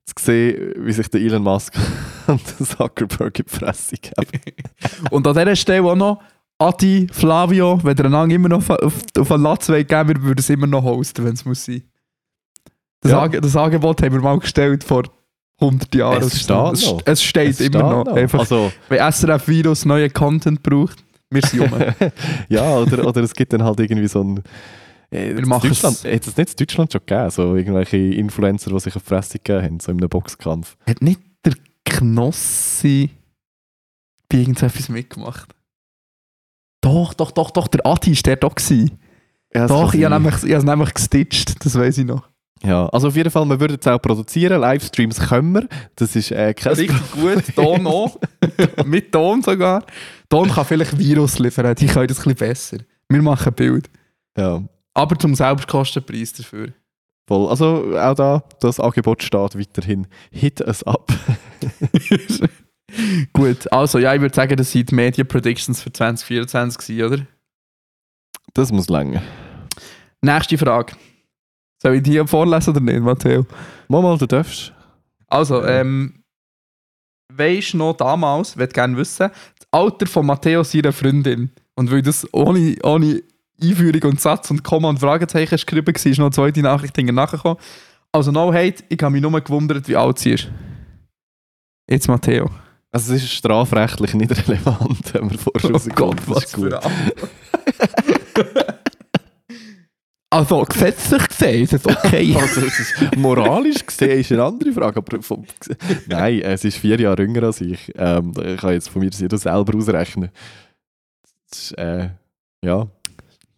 zu sehen, wie sich der Elon Musk <laughs> und der Zuckerberg in die Fresse geben. <laughs> Und an dieser Stelle auch noch, Adi, Flavio, wenn ihr einander immer noch auf, auf, auf einen Latz wollt geben wir würden es immer noch hosten, wenn es muss sein. Das, Ja. Das Angebot haben wir mal gestellt vor 100 Jahren. Es steht es, noch. es steht Es immer noch. Einfach, Also, wenn SRF Virus neuen Content braucht, wir sind <laughs> um. ja, oder, oder es gibt dann halt irgendwie so ein. Äh, Wir in machen Deutschland, hat es nicht in Deutschland schon gegeben? So irgendwelche Influencer, die sich auf die Fresse gegeben haben, so in einem Boxkampf. Hat nicht der Knossi bei irgendetwas mitgemacht? Doch, doch, doch, doch, der Adi war der doch. Gewesen. Ja, Doch, ich habe nämlich, ich habe es nämlich gestitcht, das weiß ich noch. Ja, also auf jeden Fall, wir würden es auch produzieren. Livestreams können wir. Das ist äh, kein Richtig gut, Ton auch. <laughs> Mit Ton sogar. Ton kann vielleicht Virus liefern, die können das ein bisschen besser. Wir machen Bild. Ja, Aber zum Selbstkostenpreis dafür. voll. Also auch da, das Angebot steht weiterhin. Hit es ab. <laughs> gut, also ja, ich würde sagen, das sind die Media Predictions für 2024 gewesen, oder? Das muss länger. Nächste Frage. Soll ich die vorlesen oder nicht, Matteo? Mal, mal, du darfst. Also, ähm, weisst noch damals, würde gerne wissen, das Alter von Matteo seiner Freundin. Und weil das ohne, ohne Einführung und Satz und Komma und Fragezeichen geschrieben war, ist noch eine zweite Nachricht nachgekommen. Also, no hate, ich habe mich nur gewundert, wie alt sie ist. Jetzt Matteo. Also es ist strafrechtlich nicht relevant, wenn wir vorher rausgekommen Das ist gut. <laughs> Also, gesetzlich gesehen ist es okay. <laughs> Also es ist, moralisch gesehen ist eine andere Frage, aber vom, nein, es ist vier Jahre jünger als ich. Ähm, ich kann jetzt von mir selber ausrechnen. Das ist, äh, ja.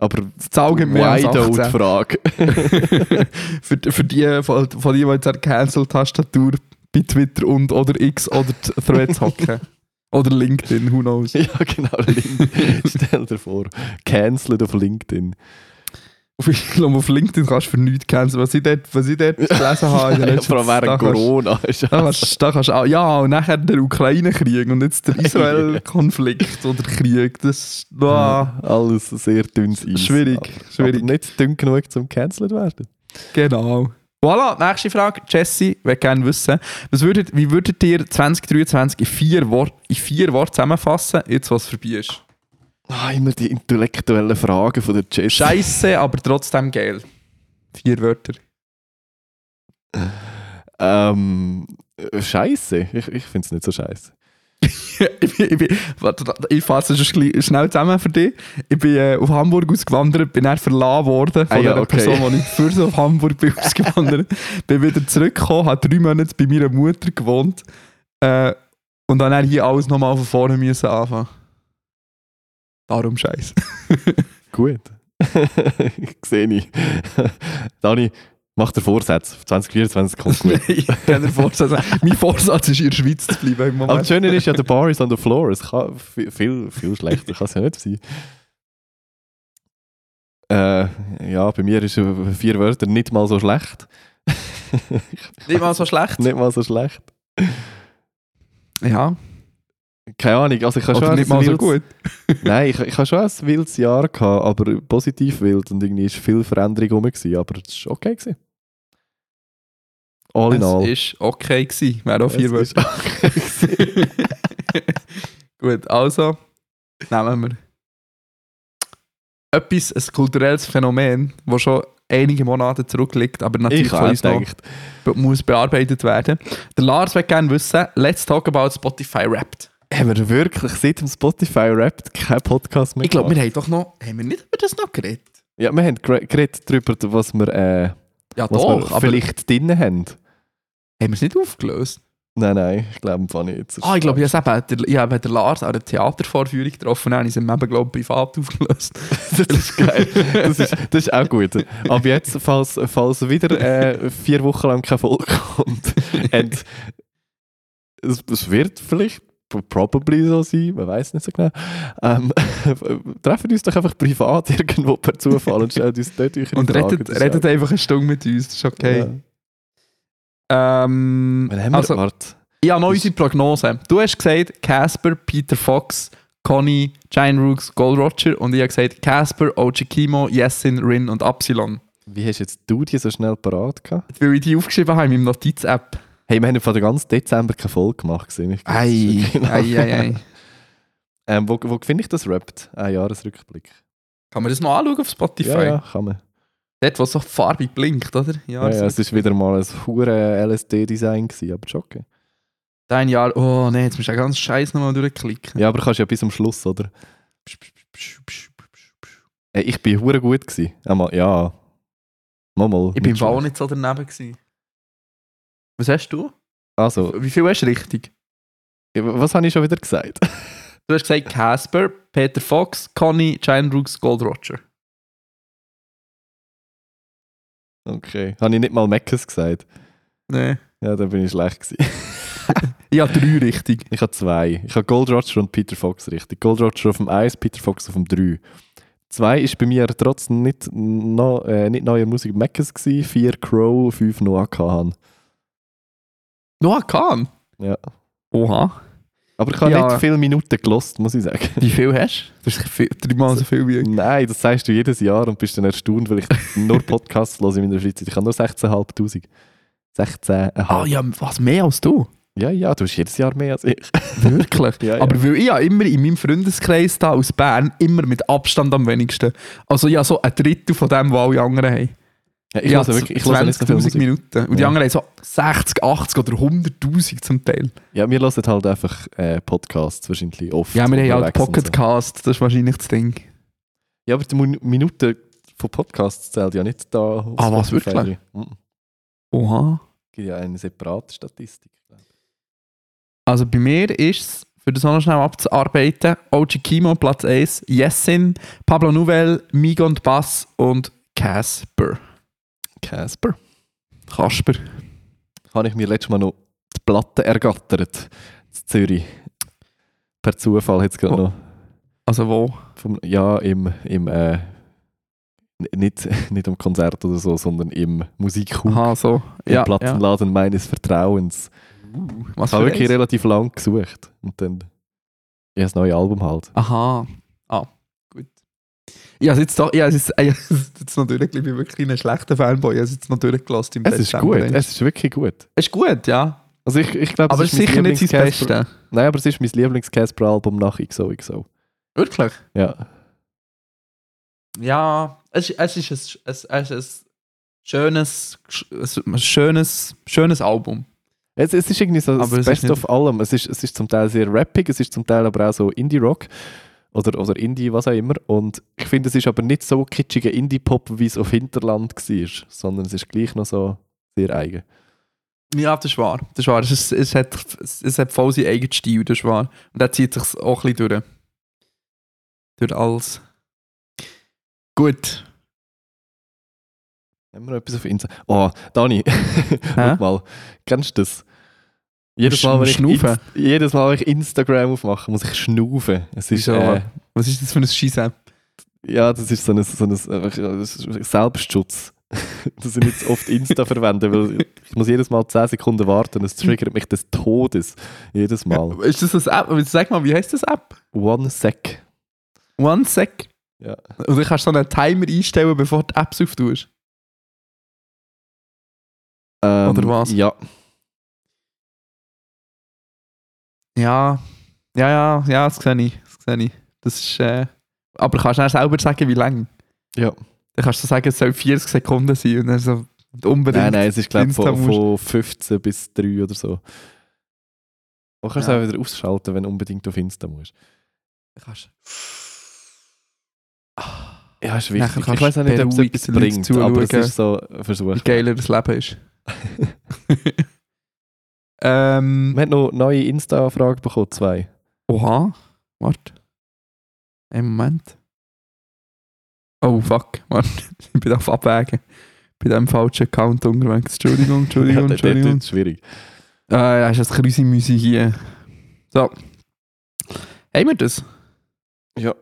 Aber das Auge mehr als wide out 18. Frage. <laughs> für, für die, von, von die, die jetzt der Cancel-Tastatur bei Twitter und oder X oder Threads hocken. <laughs> oder LinkedIn, who knows. ja, genau. Link. <laughs> Stell dir vor, cancelled auf LinkedIn. Auf, ich glaube, auf LinkedIn kannst du für nichts canceln. Was ich dort, was ich dort gelesen habe in Ja, vor allem während kannst- Corona. <laughs> Ist Da kannst, da kannst auch, ja, und nachher der Ukraine-Krieg und jetzt der <laughs> Israel-Konflikt oder Krieg. Das ist ah, Alles sehr dünnes Eis. schwierig. Aber schwierig. nicht dünn genug zum cancelled werden. Genau. Voilà, nächste Frage. Jesse, würde gerne wissen, was würdet, wie würdet ihr 2023 in vier Worten in vier Wort zusammenfassen, jetzt was vorbei ist? Ah, immer die intellektuellen Fragen von der Jess. Scheiße, aber trotzdem geil. Vier Wörter. Ähm, äh, scheiße. Ich, ich finde es nicht so scheiße. <laughs> ich, bin, ich, bin, warte, ich fasse es schnell schnell zusammen für dich. Ich bin äh, auf Hamburg ausgewandert, bin dann verlassen worden von Ah ja, der okay. Person, die ich für so auf Hamburg bin <laughs> ausgewandert. bin wieder zurückgekommen, habe drei Monate bei meiner Mutter gewohnt äh, und dann dann hier alles nochmal von vorne müssen anfangen. Darum scheiße. <laughs> Gut. <laughs> Sehe ich. <laughs> Dani, mach dir Vorsatz. 2024 kommt gut. Nein, keiner Vorsatz. mein Vorsatz ist, in der Schweiz zu bleiben im Aber Moment. das Schöne ist ja, der Bar ist on the floor. Es kann viel, viel, viel schlechter kann es ja nicht sein. Äh, ja, bei mir ist äh, vier Wörter nicht mal so schlecht. Nicht mal so schlecht. nicht mal so schlecht. Ja, Keine Ahnung, also ich habe schon nicht mal so wildes- gut. <laughs> Nein, ich, ich habe schon ein wildes Jahr gehabt, aber positiv wild und irgendwie ist viel Veränderung rum gewesen, aber es war okay. Gewesen. All in Es all. ist okay gewesen. Wäre auch vier Es Wörter. okay. <laughs> Gut, also nehmen wir etwas, ein kulturelles Phänomen, das schon einige Monate zurückliegt, aber natürlich ich von uns noch muss bearbeitet werden. Der Lars will gerne wissen, let's talk about Spotify Wrapped. Haben wir wirklich seit dem Spotify Rap keinen Podcast mehr Ich glaube, wir haben doch noch, haben wir nicht über das noch geredet? Ja, wir haben gere- geredet darüber, was wir, äh, Ja was doch, wir vielleicht drin haben. haben wir es nicht aufgelöst? Nein, nein, ich glaube einfach nicht. Ah, ich glaube, ich habe eben, habe den Lars an einer Theatervorführung getroffen, habe ich es im Eben, glaube ich, privat aufgelöst. <laughs> das ist geil. Das ist, das ist auch gut. Aber jetzt, falls, falls wieder äh, vier Wochen lang keine Folge kommt, <laughs> und es, es wird vielleicht probably so sein, man weiß nicht so genau. Ähm, <laughs> treffen uns doch einfach privat irgendwo per Zufall und stellen uns dort eure Und Fragen. redet, redet einfach eine Stunde mit uns, das ist okay. Ja. Ähm, Wann haben wir also, Warte. ich habe noch unsere Prognose. Du hast gesagt, Casper, Peter Fox, Conny, Giant Rooks, Gold Roger und ich habe gesagt, Casper, OG Kimo, Yesin, Rin und Epsilon. Wie hast jetzt du die so schnell parat gehabt? Weil ich die aufgeschrieben habe in meinem Notiz-App. Hey, wir haben von den ganzen Dezember keine Folge gemacht. gesehen. Ei, wirklich <laughs> ei, ei, ei. Ähm, wo wo finde ich das rappt? Ein Jahresrückblick. Kann man das noch anschauen auf Spotify? Ja, ja, kann man. Dort, wo so farbig blinkt, oder? Ja, ja, es war wieder mal ein hure LSD-Design, aber ist okay. Dein Jahr, oh nein, jetzt musst du den ganzen Scheiß nochmal durchklicken. Ja, aber kannst ja bis zum Schluss, oder? Hey, ich bin hure gut gewesen. Einmal, ja. Mal, mal. Ich bin Fall auch nicht so daneben. Gewesen. Was hast du? Also, Wie viel hast du richtig? was habe ich schon wieder gesagt? Du hast gesagt Casper, Peter Fox, Conny, Giant Rooks, Gold Roger. Okay. Habe ich nicht mal Meckes gesagt? Nein. Ja, da bin ich schlecht gewesen. <laughs> Ich habe drei richtig. Ich habe zwei. Ich habe Gold Roger und Peter Fox richtig. Gold Roger auf dem 1, Peter Fox auf dem 3. Zwei ist bei mir trotzdem nicht, no, äh, nicht neue Musik Meckes gewesen. Vier Crow, fünf Noah Kahan. Noah Kahn? Ja. Oha. Aber ich habe Ja. nicht viele Minuten gelost, muss ich sagen. Wie viel hast du? Du hast dreimal so viel wie ich. Nein, das sagst du jedes Jahr und bist dann erstaunt, weil ich nur Podcasts höre in meiner Freizeit. Ich habe nur 16'500. 16'500. Ah ja, was mehr als du? Ja, ja, du hast jedes Jahr mehr als ich. Wirklich? <laughs> Ja, ja. Aber weil ich ja immer in meinem Freundeskreis da aus Bern immer mit Abstand am wenigsten. Also ja, so ein Drittel von dem, was alle anderen haben. Ja, ich ja, höre wirklich ich höre nicht so viel 20'000 Musik. Minuten. Und die Ja. anderen haben so 60, 80 oder 100'000 zum Teil. Ja, wir hören halt einfach äh, Podcasts wahrscheinlich oft. Ja, wir haben halt unterwegs und Pocketcast, das ist wahrscheinlich das Ding. Ja, aber die Min- Minuten von Podcasts zählt ja nicht da. Ah, was, wirklich? Mhm. Oha. gibt ja eine separate Statistik. Also bei mir ist es, für das noch schnell abzuarbeiten, OG Kimo Platz 1, Yesin, Pablo Nouvel, Migo und Bass und Casper. Casper. Kasper. Habe ich mir letztes Mal noch die Platte ergattert. In Zürich. Per Zufall jetzt gerade noch. Also wo? Vom, ja, im, im äh, nicht, <laughs> nicht am Konzert oder so, sondern im Musikhub. Aha, so. Im Ja, ja. Plattenladen meines Vertrauens. Was Ich habe wirklich eins? relativ lang gesucht. Und dann ja, das neue Album halt. Aha. Habe jetzt, ich habe jetzt, ich habe jetzt durchgelassen, <laughs> ich bin wirklich ein schlechter Fanboy, ich habe es jetzt noch durchgelassen im Es ist gut, es ist wirklich gut. Es ist gut, ja. Also ich, ich glaube, Aber es ist sicher nicht sein Beste. Nein, aber es ist mein Lieblings-Casper-Album nach XOXO. Wirklich? Ja. Ja, es, ist- es ist ein, es, es ist ein schönes, ein schönes, schönes Album. Es, es ist irgendwie so Aber das es ist Beste of allem. Es ist, es ist zum Teil sehr rappig, es ist zum Teil aber auch so Indie-Rock oder, oder Indie, was auch immer. Und ich finde, es ist aber nicht so kitschiger Indie-Pop, wie es auf Hinterland war, sondern es ist gleich noch so sehr eigen. Ja, das ist wahr. Das ist wahr. Es, ist, es, hat, es hat voll seinen eigenen Stil, das ist wahr. Und der zieht sich auch ein bisschen durch. Durch alles. Gut. Haben wir noch etwas auf Insta? Oh, Dani, <laughs> schau mal, kennst du das? Jedes Mal, wenn ich? Inst- jedes Mal, wenn ich Instagram aufmache, muss ich schnaufen. Es ist, äh, Was ist das für ein Scheiß-App? ja, das ist so ein, so ein, äh, das Selbstschutz. dass ich nicht so oft Insta verwende, weil ich muss jedes Mal 10 Sekunden warten und es triggert mich des Todes. Jedes Mal. Ist das eine App? Sag mal, wie heißt das App? One sec. One Sec. Ja. Und du kannst so einen Timer einstellen, bevor du die Apps auftust. Ähm, Oder was? Ja. Ja. Ja, ja, ja, das sehe ich. Das sehe ich. Das ist, äh, aber kannst du selber sagen, wie lang? Ja. Dann kannst du sagen, es soll 40 Sekunden sein und dann so unbedingt. Nein, nein, es ist glaube ich von, von 15 bis 3 oder so. Man kann es Ja. auch wieder ausschalten, wenn du unbedingt auf Insta musst. kannst Ja, ist wichtig. kannst Ich weiß auch nicht, ob es etwas bringt, aber es ist so ein Versuch. wie geiler das Leben ist. <laughs> Ähm, Wir haben noch neue Insta-Fragen bekommen, zwei. oha. Warte. Einen Moment. Oh, fuck. Warte. <laughs> Ich bin auf Abwägen. Bei diesem falschen Account unterwegs. Entschuldigung, <laughs> Entschuldigung, Ja, dort- dort Entschuldigung. wird's schwierig. Äh, da ist das Krüsi-Müsi hier. So. Haben wir das? Ja.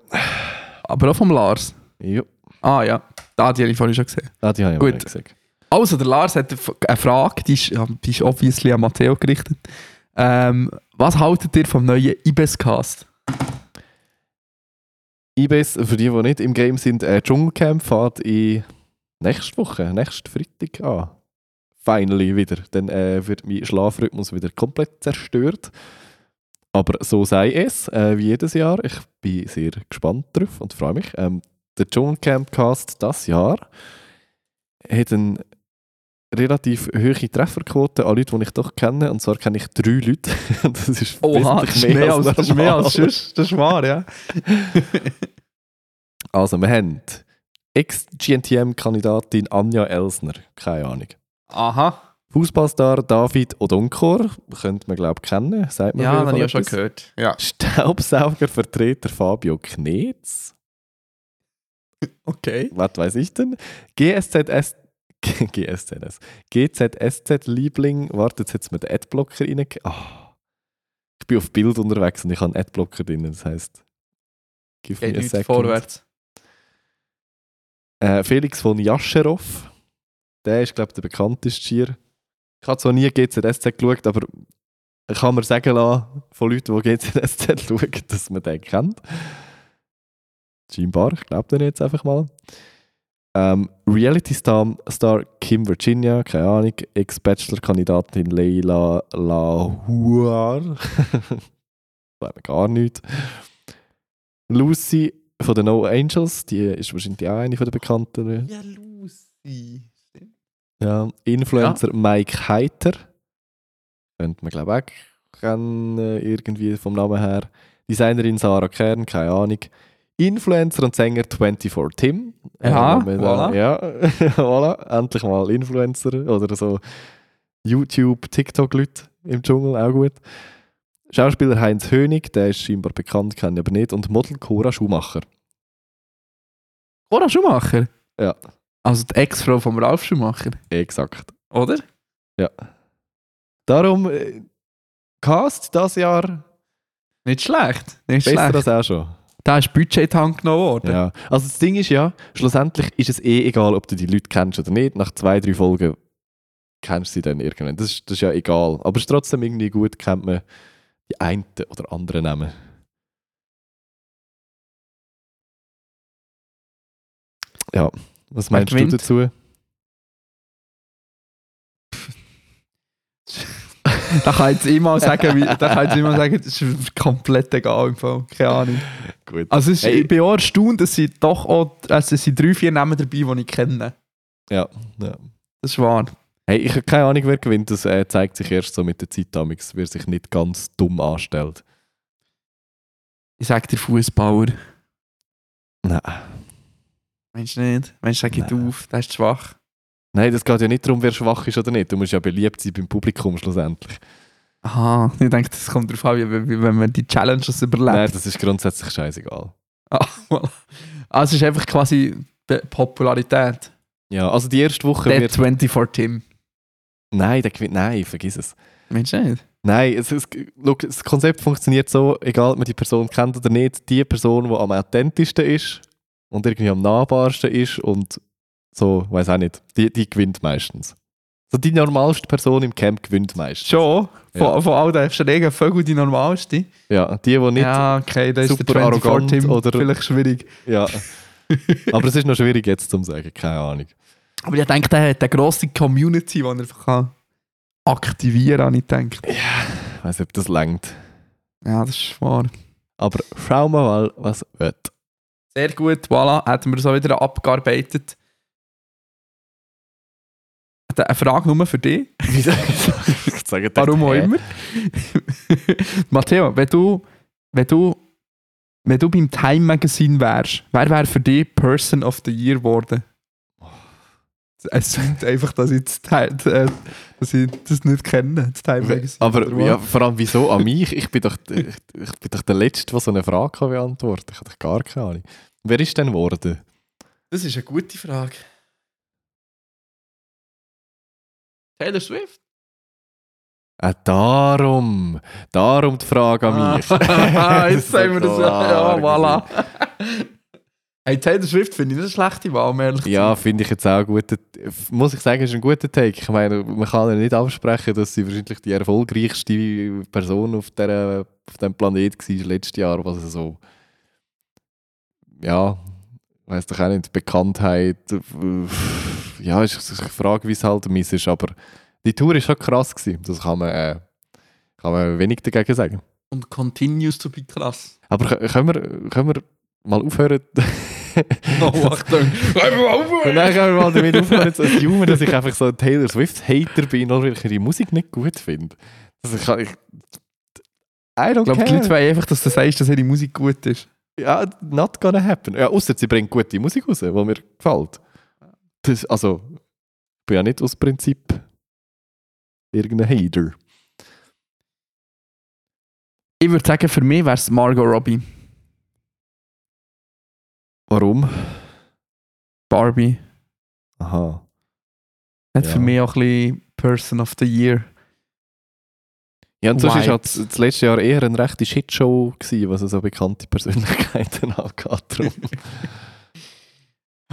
Aber auch vom Lars. Ja. Ah ja, da die habe ich vorhin schon gesehen. Ah, die habe ich Gut. gesagt. Also, der Lars hat eine Frage, die ist, die ist obviously an Matteo gerichtet. Ähm, was haltet ihr vom neuen Ibis-Cast? IBS, für die, die nicht im Game sind, äh, Dschungelcamp fährt in nächste Woche, nächsten Freitag an. Finally wieder. Dann äh, wird mein Schlafrhythmus wieder komplett zerstört. Aber so sei es, äh, wie jedes Jahr. Ich bin sehr gespannt drauf und freue mich. Ähm, der Dschungelcamp-Cast das Jahr hat eine relativ hohe Trefferquote an Leute, die ich doch kenne. Und zwar kenne ich drei Leute. <laughs> das ist wesentlich das ist mehr als normal. sonst. Das ist wahr, ja. <laughs> Also, wir haben Ex-GNTM-Kandidatin Anja Elsner, keine Ahnung. Aha. Fußballstar David Odonkor, könnte man glaube ich kennen, sagt man Ja, das habe ich schon gehört. Ja. Staubsaugervertreter Fabio Knetz, <laughs> Okay. was weiß ich denn? GSZS GSZS. GZSZ-Liebling, warte, jetzt den Adblocker rein. Ah. Ich bin auf Bild unterwegs und ich habe einen Adblocker drin, das heisst. Give Geht me a vorwärts. Äh, Felix von Jascherow, der ist, glaube ich, der bekannteste Schier. Ich habe zwar nie GZSZ geschaut, aber ich kann mir sagen lassen, von Leuten, die GZSZ schauen, dass man den kennt. Scheinbar, ich glaube den jetzt einfach mal. Ähm, Reality-Star Star Kim Virginia, keine Ahnung, Ex-Bachelor-Kandidatin Leila Lahuar, <laughs> gar nichts. Lucy von den No Angels, die ist wahrscheinlich auch eine von der bekannteren. Ja, Lucy. Ja, Influencer Mike Heiter. Könnte man glaube ich auch kennen, irgendwie vom Namen her. Designerin Sarah Kern, keine Ahnung. Influencer und Sänger 24 Tim. Ja, Äh, voilà. Ja, <laughs> voilà. Endlich mal Influencer oder so YouTube, TikTok-Leute im Dschungel, auch gut. Schauspieler Heinz Hönig, der ist scheinbar bekannt, kenne ich aber nicht. Und Model Cora Schumacher. Cora Schumacher? Ja. Also die Ex-Frau von Ralf Schumacher, Exakt. oder? Darum, äh, Cast das Jahr Nicht schlecht. Nicht besser schlecht. als auch schon. Da ist Budget Hand genommen worden. Ja. Also das Ding ist ja, schlussendlich ist es eh egal, ob du die Leute kennst oder nicht. Nach zwei, drei Folgen kennst du sie dann irgendwann. Das ist, das ist ja egal. Aber es ist trotzdem irgendwie gut, kennt man die einen oder anderen Namen. Ja, was meinst du dazu? Da kann ich jetzt immer sagen, wie, da kann ich immer sagen, das ist komplett egal im Fall. Keine Ahnung. Gut. Also es ist, Hey. ich bin auch erstaunt, dass sind doch auch, also es sind drei, vier Namen dabei, die ich kenne. Ja, ja. Das ist wahr. Hey, ich habe keine Ahnung, wer gewinnt. Das äh, zeigt sich erst so mit der Zeit, damals, wer sich nicht ganz dumm anstellt. Ich sage dir Fußbauer. Nein. Meinst du nicht? Meinst du, sag ich auf, der ist schwach. Nein, das geht ja nicht darum, wer schwach ist oder nicht. Du musst ja beliebt sein beim Publikum schlussendlich. Aha, ich denke, das kommt darauf an, wie, wie, wenn man die Challenges überlebt. Nein, das ist grundsätzlich scheißegal. Ah, ah, es ist einfach quasi Popularität. Ja, also die erste Woche Der wird... 24 Team. Nein, der gewinnt... Nein, vergiss es. Meinst du nicht? Nein, es, es, schau, das Konzept funktioniert so, egal ob man die Person kennt oder nicht, die Person, die am authentischsten ist und irgendwie am nahbarsten ist und so, weiß auch nicht, die, die gewinnt meistens. So die normalste Person im Camp gewinnt meistens. Schon? Von, Ja. von all den Schrägen Vögel die normalste? Ja, die, die nicht... ja, okay, das ist super der 24 arrogant Team oder- vielleicht schwierig. Ja. <laughs> Aber es ist noch schwierig jetzt zu sagen, keine Ahnung. Aber ich denke, der hat eine grosse Community, die er einfach kann aktivieren kann, habe ich gedacht. Ich weiß nicht, ob das langt. Ja, das ist wahr. Aber schau mal, was wird. Sehr gut, voilà, hätten wir auch wieder abgearbeitet. Eine Frage nur für dich. <laughs> Sagen? Warum auch immer. <laughs> Matteo, wenn du, wenn du, wenn du beim Time Magazine wärst, wer wäre für dich Person of the Year geworden? Es sind einfach, dass ich, das, äh, dass ich das nicht kenne, das Time Magazine. Aber ja, vor allem, wieso an mich? <laughs> Ich bin doch, ich, ich bin doch der Letzte, der so eine Frage kann beantworten kann. Ich habe doch gar keine Ahnung. Wer ist denn geworden? Das ist eine gute Frage. Taylor Swift? Äh, darum. Darum die Frage an mich. Ah, <laughs> jetzt <laughs> sagen wir das. Ja, voilà. <laughs> hey, Taylor Swift finde ich nicht eine schlechte Wahl, ehrlich Ja, finde ich jetzt auch gut. Muss ich sagen, ist ein guter Take. Ich meine, man kann ja nicht absprechen, dass sie wahrscheinlich die erfolgreichste Person auf, der, auf dem Planet war letztes Jahr, was so. Ja, weiß doch auch nicht, Bekanntheit. Ja, ist ist eine Frage, wie es halt miss ist, aber die Tour ist schon krass gewesen. Das kann man, äh, kann man wenig dagegen sagen. Und continues to be krass. Aber kö- können wir, können wir mal aufhören? Oh, Achtung. Und dann können wir mal damit aufhören zu assumen, dass ich einfach so ein Taylor Swift-Hater bin, nur weil ich ihre Musik nicht gut finde. Also ich, ich, I don't Ich glaube, die. Leute wollen einfach, dass du sagst, dass ihre Musik gut ist. Ja, not gonna happen. Ja, außer sie bringt gute Musik raus, die mir gefällt. Das, also, ich bin ja nicht aus Prinzip irgendein Hater. Ich würde sagen, für mich wäre es Margot Robbie. Warum? Barbie. Aha. Hat Ja. für mich auch ein bisschen Person of the Year. Ja, und sonst war das, das letzte Jahr eher eine rechte Shitshow, gewesen, was so bekannte <laughs> Persönlichkeiten angeht. <laughs>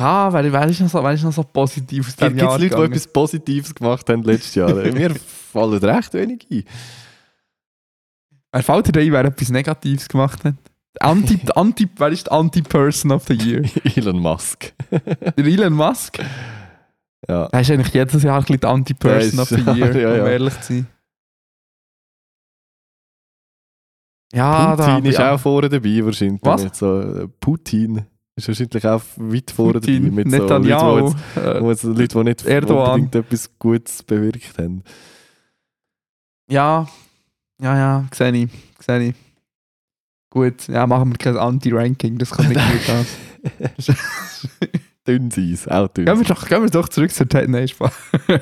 Ah, wer, wer, ist noch so, wer ist noch so positiv aus Gibt diesem es Jahr Leute, die etwas Positives gemacht haben letztes Jahr? <laughs> Mir fallen recht wenig ein. Wer fällt dir ein, wer etwas Negatives gemacht hat? Anti, <laughs> Anti, wer ist die Anti-Person of the Year? <laughs> Elon Musk. Der Elon Musk? Ja. Er ist eigentlich jedes Jahr ein bisschen die Anti-Person Der of ist- the Year, ja, ja. um ehrlich zu sein. Ja, Putin ist ja. auch vorne dabei wahrscheinlich. Was? So, äh, Putin ist wahrscheinlich auch weit vorne dabei. Mit Netanyahu. so Leuten, die äh, jetzt, wo jetzt Leute, die nicht Erdogan. unbedingt etwas Gutes bewirkt haben. Ja, ja, ja, sehe ich, sehe ich. Gut, ja, machen wir kein Anti-Ranking, das kommt nicht gut an. <laughs> dünn sein, auch dünn. Gehen wir doch, gehen wir doch zurück zur Ted Nein, Spaß. <laughs>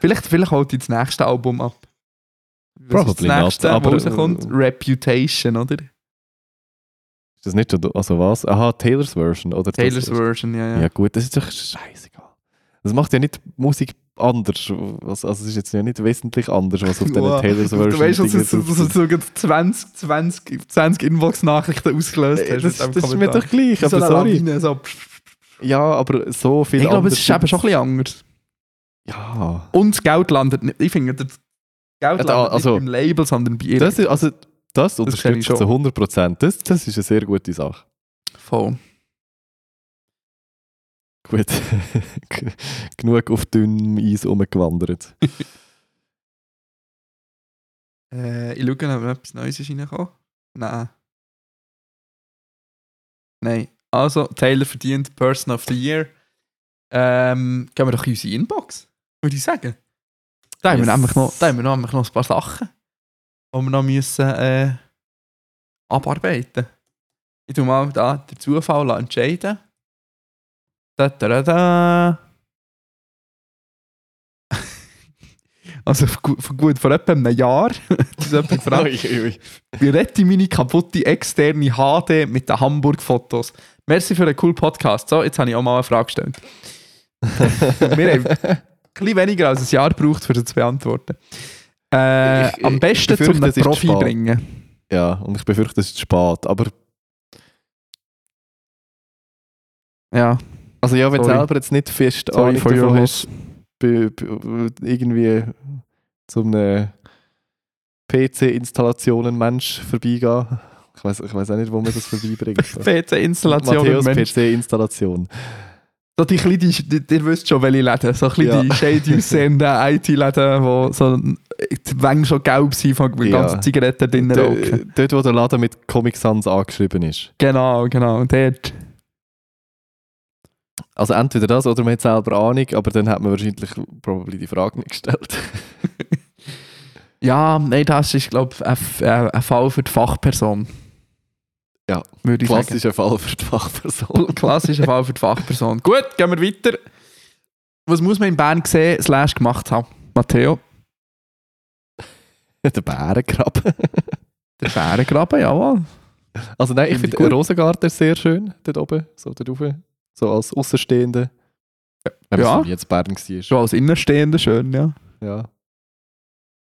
vielleicht, vielleicht holt ich das nächste Album ab. Was Probably das not, nächste, aber- aber rauskommt? Reputation, oder? Ist das nicht schon, also was? Aha, Taylors Version, oder? das- Taylor's Version, ja, ja. Ja. gut, das ist doch scheißegal. Das macht ja nicht Musik anders. Also also es ist jetzt ja nicht wesentlich anders, was auf diesen Wow. Taylor's Du Version weißt, dass du so, so 20, 20, 20 Inbox-Nachrichten ausgelöst Äh, hast. Das, das ist mir doch gleich, aber sorry. Lawine, so. Ja, aber so viel Ich glaube, es ist eben schon ein bisschen anders. Ja. Und das Geld landet nicht. Ich finde, das Geld da- landet also- nicht im Label, sondern bei ihr. Das ist, also, das ich ich zu schon. 100%. Das, das ist eine sehr gute Sache. Voll. Gut. <laughs> Genug auf dünnem Eis rumgewandert. <laughs> Äh, ich schaue, ob noch etwas Neues ist reingekommen. Nein. Nein. Also, Taylor verdient Person of the Year. Ähm, gehen wir doch in unsere Inbox, würde ich sagen. Da haben wir Yes. nämlich noch, da haben wir nämlich noch ein paar Sachen, die wir noch müssen, äh, abarbeiten Ich tue mal da den Zufall entscheiden. Da, da, da, da. <laughs> Also vor gu- gut, vor etwa einem Jahr, <laughs> das ist jemand gefragt, wie rette ich meine kaputte externe HD mit den Hamburg-Fotos? Merci für den coolen Podcast. So, jetzt habe ich auch mal eine Frage gestellt. <laughs> wir haben ein bisschen weniger als ein Jahr gebraucht, um das zu beantworten. Äh, Ich- am besten zum Profi spät. bringen. Ja, und ich befürchte, es ist zu spät. Aber Ja, also ja, wenn du selber jetzt nicht fest sorry Ahnung davon hast, irgendwie zum einem PC-Installationen Mensch vorbeigehen. Ich weiß ich weiss auch nicht, wo man das vorbeibringt. PC-Installation Matthäus. PC-Installation. So die die, ihr wisst schon, welche Läden. So ein bisschen Ja. shady aussehenden IT-Läden, die <laughs> so die Wänge schon gelb sind, von den Ja. ganzen Zigaretten drinnen rauchen. Dort, wo der Laden mit Comic Sans angeschrieben ist. Genau, genau. Und dort. Also entweder das oder man hat selber Ahnung, aber dann hat man wahrscheinlich probably die Frage nicht gestellt. <laughs> Ja, nein, das ist, glaube ich, ein, ein, ein Fall für die Fachperson. Ja, Würde ich sagen. Klassischer Fall für die Fachperson. <laughs> Klassischer Fall für die Fachperson. Gut, gehen wir weiter. Was muss man in Bern gesehen, slash gemacht haben? Matteo? <laughs> Der Bärengraben. <laughs> Der Bärengraben, jawohl. Also nein, ich Finde den Rosengarten sehr schön, dort oben, so dort oben, so als Außenstehende. Wenn Ja. man jetzt Bern war. Schon als Innerstehender schön, ja. Ja.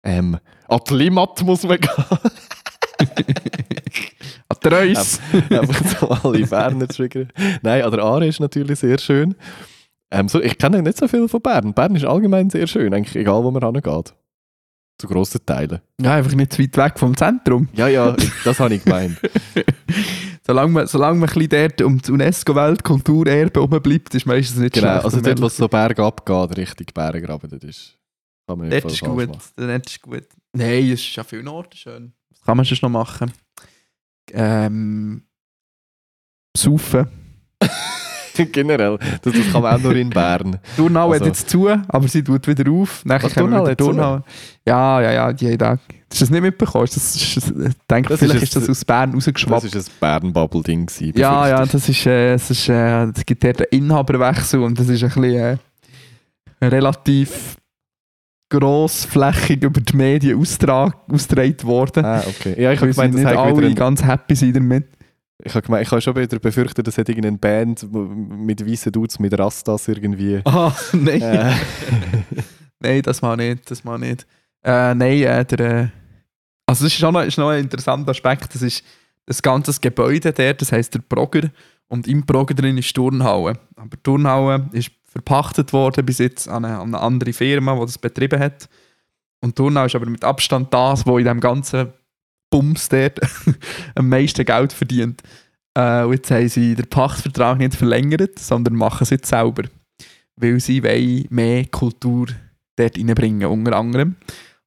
Ähm, an die Limmat muss man gehen. <laughs> An der Reus. Einfach so alle Berner triggern. Nein, an der Aare ist natürlich sehr schön. Ähm, so, ich kenne nicht so viel von Bern. Bern ist allgemein sehr schön, eigentlich egal wo man hingeht. Zu grossen Teilen. Ja, einfach nicht zu weit weg vom Zentrum. Ja, ja, das habe ich gemeint. <laughs> solange man, solange man ein bisschen dort um das UNESCO-Weltkulturerbe herumbleibt, ist meistens nicht genau, schlecht. also dort, wo es so bergab geht, Richtung Bärengraben, dort ist... Kann man Dort ist gut. Dort ist gut. Nein, es ist ja viel Orte schön. Was kann man sonst noch machen? Ähm. Saufen. <laughs> Generell, das, das kann man auch nur in Bern. <laughs> Turnhau Also- hat jetzt zu, aber sie tut wieder auf. Nachher Was, Turnhau wieder? Turnhau. Ja, ja, ja, jeden Tag. Hast du das nicht mitbekommen? Das, ist das, ich denke, Das vielleicht ist ist das ein- aus Bern Das rausgeschwappt. war ein Bern-Bubble-Ding. Ja, ja, das ist, äh, es ist, äh, es gibt dort einen Inhaberwechsel und das ist ein bisschen äh, relativ grossflächig über die Medien ausgetragen worden. ich. Ah, okay. Ja, ich habe Weil gemeint, das wieder alle ein, ganz happy sind damit. Ich habe ich habe schon wieder befürchtet, dass irgendeine Band mit weißen Dudes mit Rastas irgendwie... <laughs> Ah, nein. Äh, <laughs> Nein, das mal nicht, das mal nicht. Äh, nein, äh, der, äh, also das ist noch, ist noch ein interessanter Aspekt, das ist das ganze Gebäude dort, das heisst der Brogger und im Brogger drin ist die Turnhalle. Aber die Turnhalle ist verpachtet worden bis jetzt an eine, an eine andere Firma, die das betrieben hat. Und die Turnhalle ist aber mit Abstand das, wo in dem ganzen Bums dort <laughs> am meisten Geld verdient. Äh, und jetzt haben sie den Pachtvertrag nicht verlängert, sondern machen es jetzt selber. Weil sie wollen mehr Kultur dort reinbringen, unter anderem.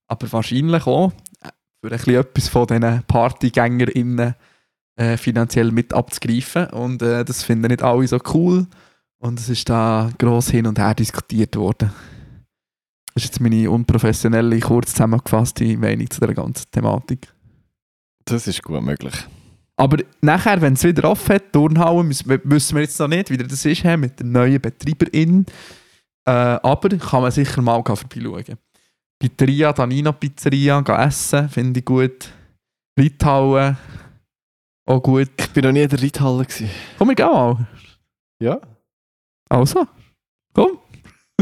Aber wahrscheinlich auch äh, für ein bisschen etwas von diesen PartygängerInnen äh, finanziell mit abzugreifen. Und äh, das finden nicht alle so cool. Und es ist da gross hin und her diskutiert worden. Das ist jetzt meine unprofessionelle, kurz zusammengefasste Meinung zu der ganzen Thematik. Das ist gut möglich. Aber nachher, wenn es wieder offen hat, Turnhauen, müssen, wissen wir jetzt noch nicht, wie das ist mit der neuen Betreiberin. Äh, aber kann man sicher mal vorbeischauen. Pizzeria, Danino Pizzeria, gehen essen, finde ich gut. Reithauen, auch gut. Ich bin noch nie in der Reithalle. gewesen. Komm, wir gehen mal. Ja? Also, komm.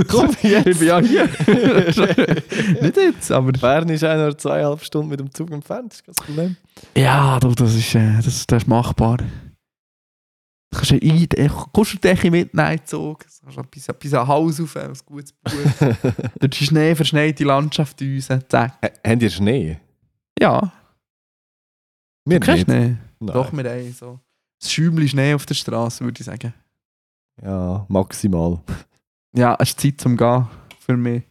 Komm, <laughs> jetzt. Ich bin ja hier. <laughs> nicht jetzt, aber... Bern ist auch nur zweieinhalb Stunden mit dem Zug entfernt, das ist kein Problem. Ja, du, das, ist, äh, das, das ist machbar. Du kannst ja ein, äh, Kuscheldecke mitnehmen, Zug. Du kannst ein bisschen, ein bisschen Haus auf, ein gutes Buch. <laughs> Durch die Schnee verschneite Landschaft raus. Zack. H- Habt ihr Schnee? Ja, Wir kein nicht. Schnee. Nein. Doch, wir haben so ein Schäumchen Schnee auf der Straße, würde ich sagen. Ja, maximal. Ja, es ist Zeit zum Gehen für mich.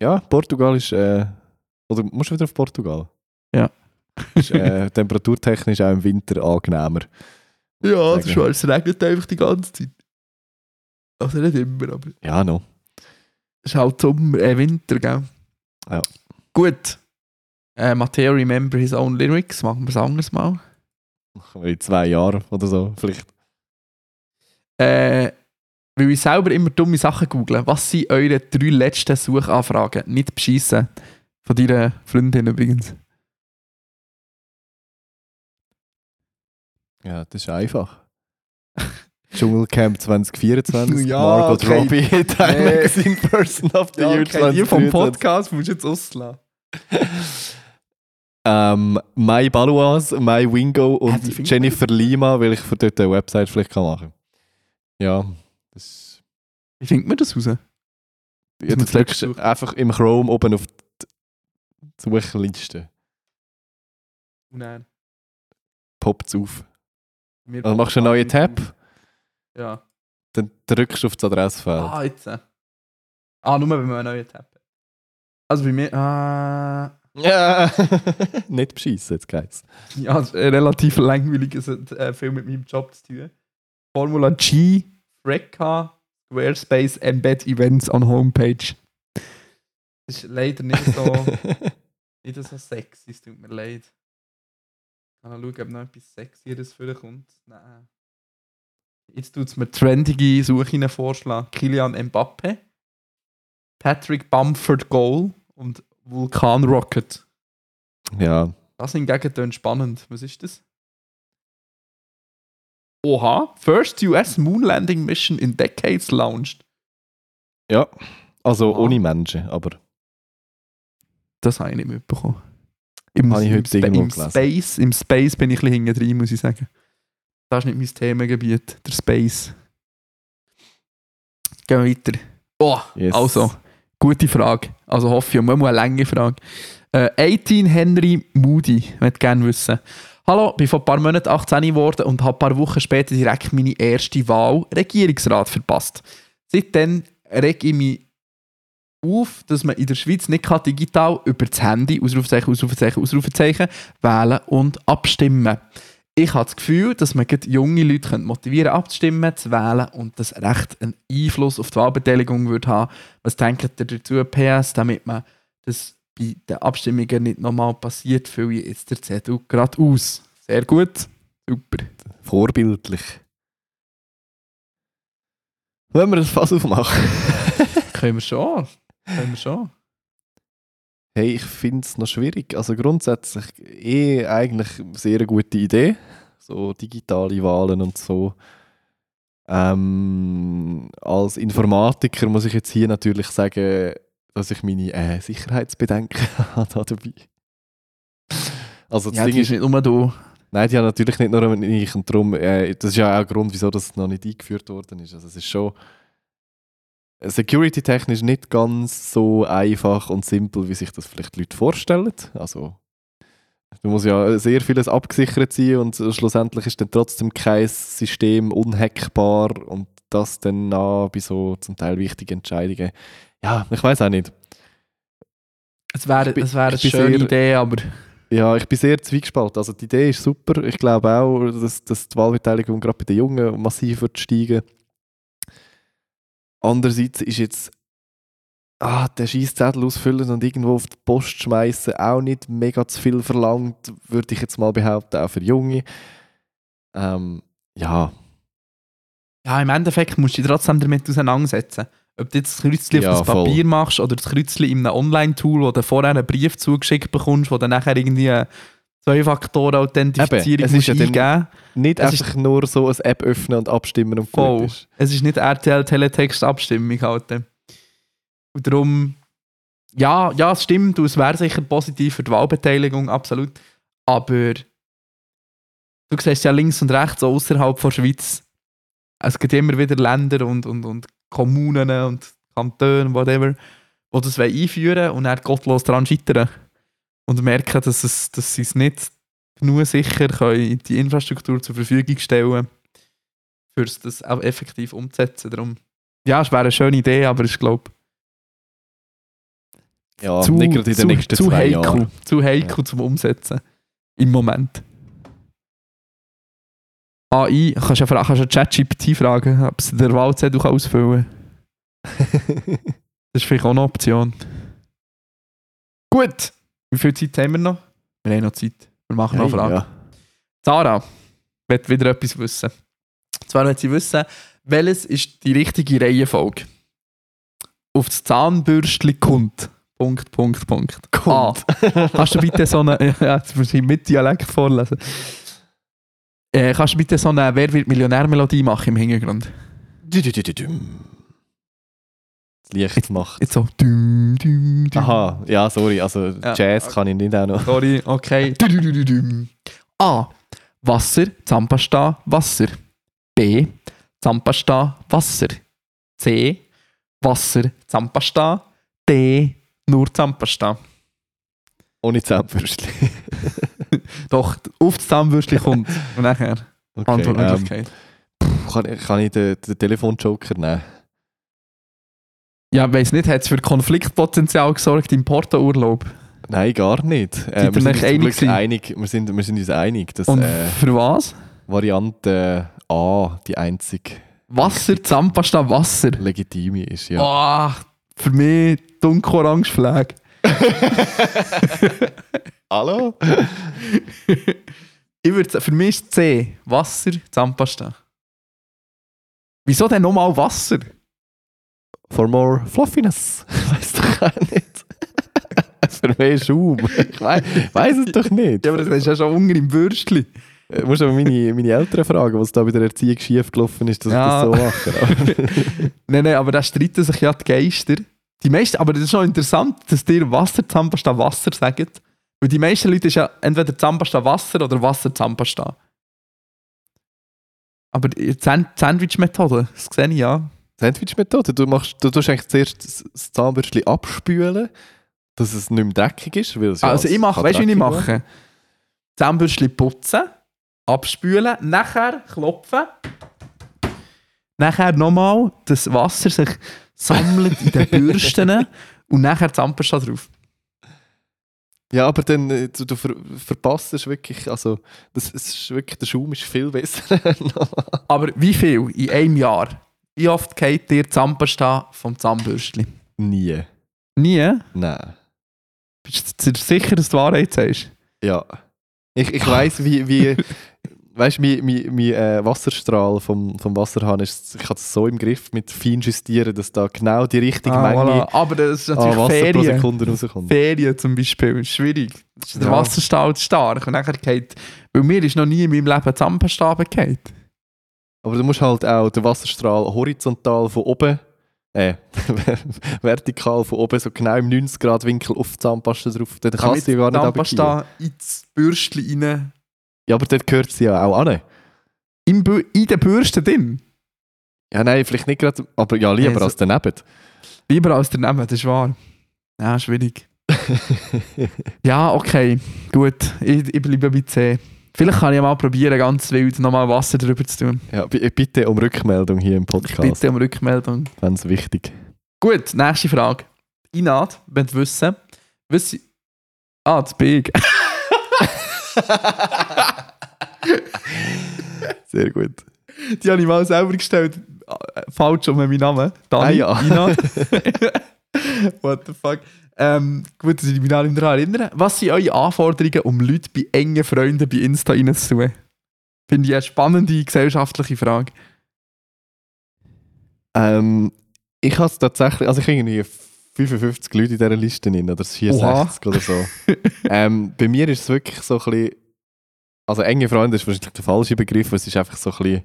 Ja, Portugal ist... Äh, oder musst du wieder auf Portugal? Ja. <laughs> ist äh, temperaturtechnisch auch im Winter angenehmer. Ja, das ist wahr, es regnet einfach die ganze Zeit. Also nicht immer, aber Ja, noch. es ist halt Sommer, äh, Winter, gell? Ja. Gut. Äh, Matteo remember his own lyrics. Machen wir es anders mal. In zwei Jahren oder so, vielleicht. Äh, weil ich selber immer dumme Sachen google. Was sind eure drei letzten Suchanfragen? Nicht beschissen. Von deiner Freundin übrigens. Ja, das ist einfach. <laughs> Dschungelcamp 2024, <laughs> Ja, Margot okay. Robbie, <laughs> Time Nee. Magazine Person of the Year die vom 2023. Podcast musst du jetzt auslassen. Ähm, My Baluas, My Wingo und findet Jennifer Lima, weil ich für dort eine Website vielleicht kann machen Ja, das Wie findet man das raus? ja, das gesucht. einfach im Chrome oben auf die Suchliste. Nein. Poppt es auf. Mir Dann machst du einen neuen Tab, Ja. dann drückst du auf das Adressfeld. Ah, jetzt. Ah, nur wenn man einen neuen Tab hat. Also bei mir. Ah. Ja, <laughs> nicht beschissen jetzt, Guys. Ja, es ist ein relativ langweiliges äh, viel mit meinem Job zu tun. Formula G, Frecka, Squarespace, Embed Events on Homepage. Das ist leider nicht so, <laughs> nicht so sexy, es tut mir leid. Mal schauen, ob noch etwas Sexieres vorkommt. Nein. Jetzt tut es mir trendige Suche vorschlagen. Kilian Mbappe, Patrick Bamford Goal und Vulkan Rocket. Ja, Das hingegen tönt spannend. Was ist das? Oha, First US Moon Landing Mission in Decades launched. ja. Also Ah. ohne Menschen, aber Das habe ich nicht mitbekommen. Im, Habe ich im, heute im, gelesen. Space, Im Space bin ich ein bisschen hinten drin, muss ich sagen. Das ist nicht mein Themengebiet, der Space. Gehen wir weiter. Oh, Yes. also, gute Frage. Also hoffe ich, und mal eine lange Frage. Äh, 18 Henry Moody, möchte gerne wissen. Hallo, bin vor ein paar Monaten 18 geworden und habe ein paar Wochen später direkt meine erste Wahl Regierungsrat verpasst. Seitdem reg ich mich auf, dass man in der Schweiz nicht digital über das Handy, Ausrufezeichen, Ausrufezeichen, Ausrufezeichen, wählen und abstimmen. Ich habe das Gefühl, dass man junge Leute motivieren abzustimmen, zu wählen und das recht einen Einfluss auf die Wahlbeteiligung würde haben. Was denkt ihr dazu, PS, damit man das bei den Abstimmungen nicht nochmal passiert, fülle ich jetzt der CDU gerade aus. Sehr gut, super. vorbildlich. Wollen wir das Fass aufmachen? <laughs> <laughs> Können wir schon, können wir schon. Hey, ich finde es noch schwierig. Also grundsätzlich eh eigentlich eine sehr gute Idee. So digitale Wahlen und so. Ähm, als Informatiker muss ich jetzt hier natürlich sagen, dass ich meine äh, Sicherheitsbedenken <laughs> habe dabei. Also das Ja, Ding ist, nicht nur da. nein, die haben natürlich nicht nur ich und darum, äh, das ist ja auch ein Grund, wieso das noch nicht eingeführt worden ist. Also es ist schon security-technisch nicht ganz so einfach und simpel, wie sich das vielleicht die Leute vorstellen. Also du musst ja sehr vieles abgesichert sein und schlussendlich ist dann trotzdem kein System unhackbar und das dann nah bei so zum Teil wichtigen Entscheidungen. Ja, ich weiß auch nicht. Es wäre wäre eine schöne sehr- Idee, aber Ja, ich bin sehr zwiegespalten. Also die Idee ist super. Ich glaube auch, dass, dass die Wahlbeteiligung gerade bei den Jungen massiv wird steigen. Andererseits ist jetzt ah, den Scheißzettel ausfüllen und irgendwo auf die Post schmeißen auch nicht mega zu viel verlangt, würde ich jetzt mal behaupten, auch für Junge. Ähm, ja, ja, im Endeffekt musst du dich trotzdem damit auseinandersetzen. Ob du jetzt das Kreuzchen Ja, auf das voll. Papier machst oder das Kreuzchen in einem Online-Tool, wo du vorher einen Brief zugeschickt bekommst, wo du nachher irgendwie eine Zwei-Faktoren-Authentifizierung Eben, es musst ist ja eingeben dann nicht Es einfach nur so eine App öffnen und abstimmen und Voll. ist. Es ist nicht RTL-Teletext-Abstimmung halt. Und darum, ja, ja, es stimmt, und es wäre sicher positiv für die Wahlbeteiligung, absolut. Aber du siehst ja links und rechts, außerhalb der Schweiz, es gibt immer wieder Länder und, und, und Kommunen und Kantone, whatever, die das wollen einführen und dann gottlos daran scheitern. Und merken, dass, es, dass sie es nicht genug sicher können, die Infrastruktur zur Verfügung stellen für das auch effektiv umzusetzen. Darum, ja, es wäre eine schöne Idee, aber ich glaube, Ja, zu, nicht gerade in den zu, nächsten zu zwei heikel, Jahren. zu heikel zum Umsetzen. Im Moment. AI, kannst du ja kannst ChatGPT fragen, ob sie der Wahlzettel ausfüllen kann. <laughs> Das ist vielleicht auch eine Option. Gut. Wie viel Zeit haben wir noch? Wir haben noch Zeit. Wir machen noch eine Frage. ja. Sarah wird wieder etwas wissen. Und zwar will sie wissen, welches ist die richtige Reihenfolge? Auf das Zahnbürstchen kommt. Punkt, Punkt, Punkt. Kommt. A. Kannst du bitte so eine. <laughs> Ja, jetzt muss ich mit Dialekt vorlesen. Äh, kannst du bitte so eine Wer wird Millionär-Melodie machen im Hintergrund? Dü-dü-dü-dü-düm. Das Licht macht. Jetzt so. Düm, düm, düm. Aha, ja, sorry, also Ja. Jazz kann ich nicht auch noch. Sorry, okay. Dü, dü, dü, dü, düm. A. Wasser, Zahnpasta, Wasser. B. Zahnpasta, Wasser. C. Wasser, Zahnpasta. D. Nur Zahnpasta. Ohne Zahnbürstchen. <laughs> <laughs> Doch, auf das Zahnbürstchen kommt. <laughs> Und nachher Okay, ähm, Antwortmöglichkeit. kann, ich- kann ich den, den Telefonjoker nehmen? Ja, ich weiss nicht, hat es für Konfliktpotenzial gesorgt im Porto-Urlaub? Nein, gar nicht. Äh, wir, sind einig einig, wir, sind, wir sind uns einig, dass Und äh, für was? Variante A die einzige Wasser, Zahnpasta, Wasser. legitime ist. Ja. Ah, für mich dunkel-orange Flag. <laughs> Hallo? <laughs> Ich würde für mich ist C. Wasser, Zahnpasta. Wieso denn nochmal Wasser? For more fluffiness. <laughs> Weißt du auch nicht. <laughs> Für mehr Schaum. Ich weiß, weiß es doch nicht. Ja, aber das ist ja schon Hunger im Würstchen. Du musst aber meine, meine Eltern fragen, was da bei der Erziehung schief gelaufen ist, dass Ja. ich das so mache. Nein, nein, aber da streiten sich ja die Geister. Die meisten, aber das ist schon interessant, dass dir Wasser, Zahnpasta, Wasser sagen. Weil die meisten Leute ist ja entweder Zahnpasta Wasser oder Wasser Zahnpasta. Aber die Sand- Sandwich-Methode, das sehe ich ja. Sandwich-Methode. Du, machst, du tust eigentlich zuerst das- Zahnbürstchen abspülen, dass es nicht mehr dreckig ist. Weil es ja also ich mache, weißt du, wie ich mache? Zahnbürstchen putzen, abspülen, nachher klopfen, nachher nochmal das Wasser sich sammelt in den <laughs> Bürsten und nachher Zahnpasta drauf. Ja, aber dann, äh, du, du ver, verpasst es wirklich, also das, es ist wirklich, der Schaum ist viel besser. <laughs> Aber wie viel in einem Jahr? Wie oft geht dir Zahnpasta vom Zahnbürstchen? Nie. Nie? Nein. Bist du sicher, dass du Wahrheit sagst? Ja. Ich, ich weiss, wie, wie <laughs> weißt du, mein, mein, mein äh, Wasserstrahl vom, vom Wasserhahn ist, ich habe es so im Griff mit fein justieren, dass da genau die richtige Ah, Menge voilà. Aber das ist natürlich Wasser pro Ferien. Sekunde rauskommt. Ferien zum Beispiel ist schwierig. Ist der Ja. Wasserstrahl stark. Und nachher geht, weil mir ist noch nie in meinem Leben Zahnpasta runtergefallen. Aber du musst halt auch den Wasserstrahl horizontal von oben, äh, <laughs> vertikal von oben, so genau im 90 Grad Winkel auf die Zahnpasta drauf. Dann kannst du ja gar nicht runtergehen. Zahnpasta ins Bürstchen rein. Ja, aber dort gehört sie ja auch an. Im in den Bürsten drin. Ja, nein, vielleicht nicht gerade, aber ja, lieber Also- als daneben. Lieber als daneben, das ist wahr. Ja, schwierig. <laughs> Ja, okay. Gut. Ich, ich bleibe bei C. Vielleicht kann ich mal probieren, ganz wild nochmal Wasser drüber zu tun. ja, bitte um Rückmeldung hier im Podcast. Bitte um Rückmeldung. Ganz wichtig. Gut, nächste Frage. Inat, wenn du wissen, was. Ah, das Big. <laughs> <laughs> Sehr gut. Die habe ich mal selber gestellt. Falsch um meinen Namen. Dani, Ah, ja. Inat. <laughs> What the fuck. Ähm, gut, dass ich mich daran erinnere. Was sind eure Anforderungen, um Leute bei engen Freunden bei Insta reinzutun? Finde ich eine spannende gesellschaftliche Frage. Ähm, ich habe es tatsächlich, also ich habe irgendwie 55 Leute in dieser Liste drin, oder 64 oder so. <laughs> ähm, bei mir ist es wirklich so ein bisschen, also enge Freunde ist wahrscheinlich der falsche Begriff, es ist einfach so ein bisschen,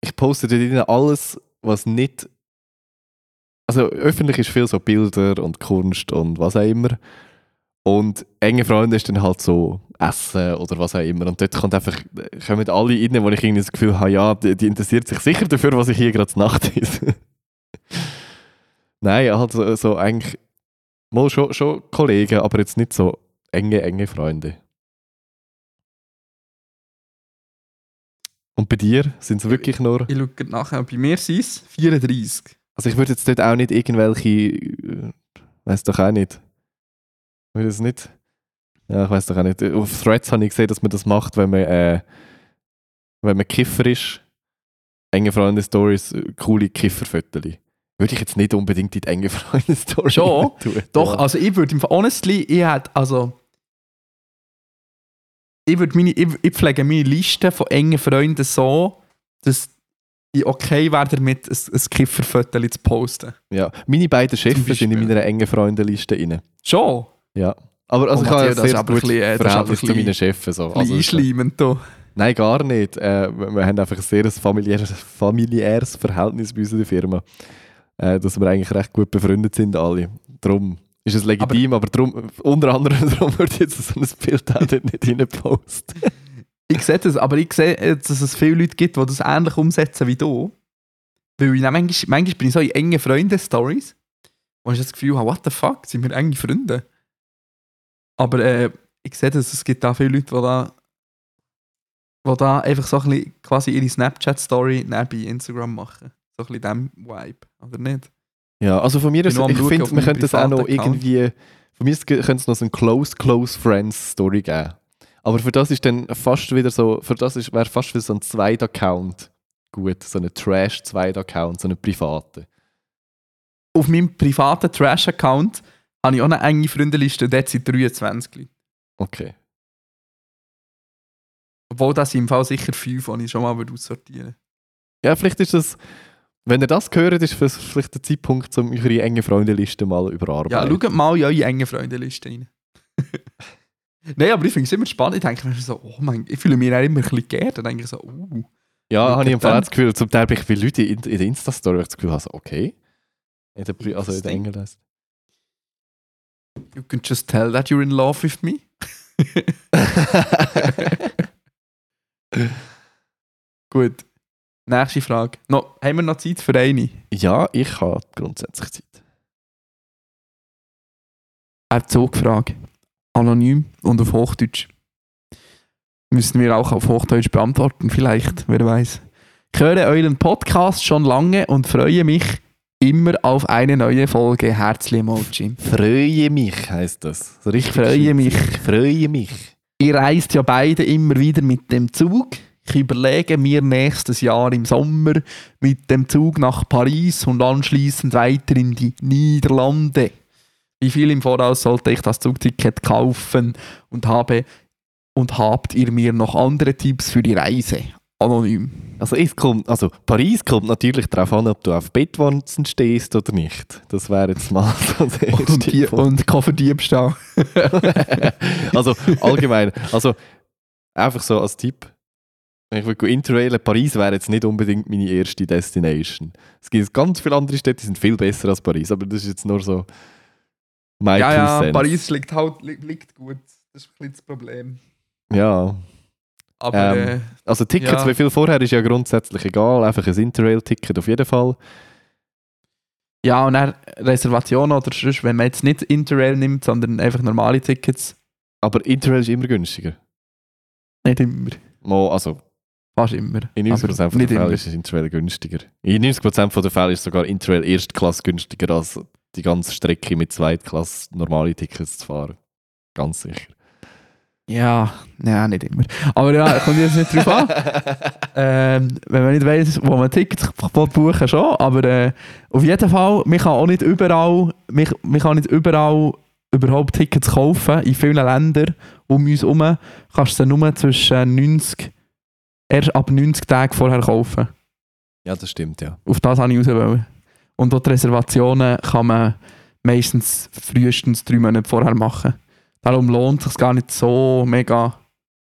ich poste dort drin alles, was nicht, also öffentlich ist viel so Bilder und Kunst und was auch immer. Und enge Freunde ist dann halt so Essen oder was auch immer. Und dort kommt einfach, kommen alle rein, wo ich irgendwie das Gefühl habe, ja, die, die interessiert sich sicher dafür, was ich hier gerade Nacht esse. <laughs> Nein, halt so, so eigentlich mal schon, schon Kollegen, aber jetzt nicht so enge, enge Freunde. Und bei dir sind es wirklich nur. Ich schaue gerade nachher. Bei mir sind es 34. Also ich würde jetzt dort auch nicht irgendwelche. äh, Weiß doch auch nicht. Ich würde es nicht. Ja, ich weiß doch auch nicht. Auf Threads habe ich gesehen, dass man das macht, wenn man, äh, wenn man Kiffer ist. Enge Freunde-Stories, äh, coole Kifferfotos. Würde ich jetzt nicht unbedingt in die enge <laughs> Freunde-Story Schon? tun. Doch, Ja. also ich würde honestly, ich hätte, also ich würde meine, ich, ich pflege meine Liste von engen Freunden so, dass ich okay wäre damit, ein, ein Kifferfoto zu posten. ja. Meine beiden Chefs sind in meiner engen Freundeliste rein. Schon? Ja. Aber also Oh, ich habe das sehr gutes äh, Verhältnis zu meinen Chefs. So. Also, einschleimend da. Nein, gar nicht. Äh, wir haben einfach ein sehr familiäres, familiäres Verhältnis bei uns in der Firma. Äh, dass wir eigentlich recht gut befreundet sind, alle. Darum ist es legitim, aber, drum, unter anderem <laughs> darum würde ich jetzt so ein Bild auch dort nicht rein posten. <laughs> Ich sehe das, aber ich sehe, dass es viele Leute gibt, die das ähnlich umsetzen wie du. Weil ich manchmal, manchmal bin ich so in engen Freunde-Stories und ich das Gefühl habe, what the fuck, sind wir enge Freunde? Aber äh, ich sehe das, es gibt da viele Leute, die da, die da einfach so ein bisschen quasi ihre Snapchat-Story neben Instagram machen. So ein bisschen dem Vibe, oder nicht? Ja, also von mir am ich finde, man könnte das auch noch Account. irgendwie, von mir ist- könnte es noch so ein Close, Close Friends Story geben. Aber für das ist dann fast wieder so, für das ist- wäre fast wieder so ein Zweit-Account gut, so ein Trash-Zweit-Account, so einen privaten. Auf meinem privaten Trash-Account habe ich auch eine enge Freundeliste und dort sind 23 Leute. Okay. Obwohl das im Fall sicher fünf, die ich schon mal würde aussortieren Ja, vielleicht ist das, wenn ihr das gehört, ist es vielleicht der Zeitpunkt, um eure enge Freundeliste mal Ja, überarbeiten. schaut mal in eure enge Freundeliste rein. <laughs> Nein, aber ich finde es immer spannend. Ich denke mir so, oh mein, ich fühle mich auch immer ein bisschen geehrt. Dann denke ich so, uh. Ja, habe ich im Fall das Gefühl, zum Teil bin ich bei Leuten in, in der Insta-Story, das Gefühl habe, so, okay. In der, also in der Interesting. Engel You can just tell that you're in love with me. <laughs> <laughs> Gut. Nächste Frage. No, haben wir noch Zeit für eine? ja, ich habe grundsätzlich Zeit. Eine Zugfrage. Anonym und auf Hochdeutsch. Müssen wir auch auf Hochdeutsch beantworten, vielleicht, wer weiß. Ich höre euren Podcast schon lange und freue mich immer auf eine neue Folge. Herzli Emoji. Freue mich, heisst das. So richtig Freue mich. Ich freue mich. Ihr reist ja beide immer wieder mit dem Zug. Ich überlege mir nächstes Jahr im Sommer mit dem Zug nach Paris und anschließend weiter in die Niederlande. Wie viel im Voraus sollte ich das Zugticket kaufen und habe und habt ihr mir noch andere Tipps für die Reise? Anonym. Also, es kommt, also Paris kommt natürlich darauf an, ob du auf Bettwanzen stehst oder nicht. Das wäre jetzt mal <laughs> so der erste Und, die, und Kofferdiebstahl. <laughs> also allgemein, also einfach so als Tipp. Ich will interrailen, Paris wäre jetzt nicht unbedingt meine erste Destination. Es gibt ganz viele andere Städte, die sind viel besser als Paris, aber das ist jetzt nur so mein Ja, ja. Paris liegt halt li- liegt gut. Das ist ein bisschen das Problem. Ja, Aber Ähm, äh, also Tickets, Ja. wie viel vorher, ist ja grundsätzlich egal. Einfach ein Interrail-Ticket auf jeden Fall. Ja, und dann Reservationen oder sonst, wenn man jetzt nicht Interrail nimmt, sondern einfach normale Tickets, Aber Interrail ist immer günstiger. nicht immer. Mo, also Fast immer. in 90% Aber von den nicht Fällen immer. ist Interrail günstiger. In 90% von den Fällen ist sogar Interrail Erstklasse günstiger als die ganze Strecke mit Zweitklasse normale Tickets zu fahren. Ganz sicher. Ja, ja, nicht immer. Aber ja, kommt jetzt nicht drauf an. <laughs> Ähm, wenn man nicht weiss, wo man Tickets buchen schon. Aber äh, auf jeden Fall, man kann auch nicht überall, man, man kann nicht überall überhaupt Tickets kaufen. In vielen Ländern um uns herum kannst du nur zwischen 90, erst ab 90 Tagen vorher kaufen. ja, das stimmt, ja. Auf das habe ich raus wollen. Und auch die Reservationen kann man meistens frühestens drei Monate vorher machen. Darum lohnt es sich gar nicht so mega,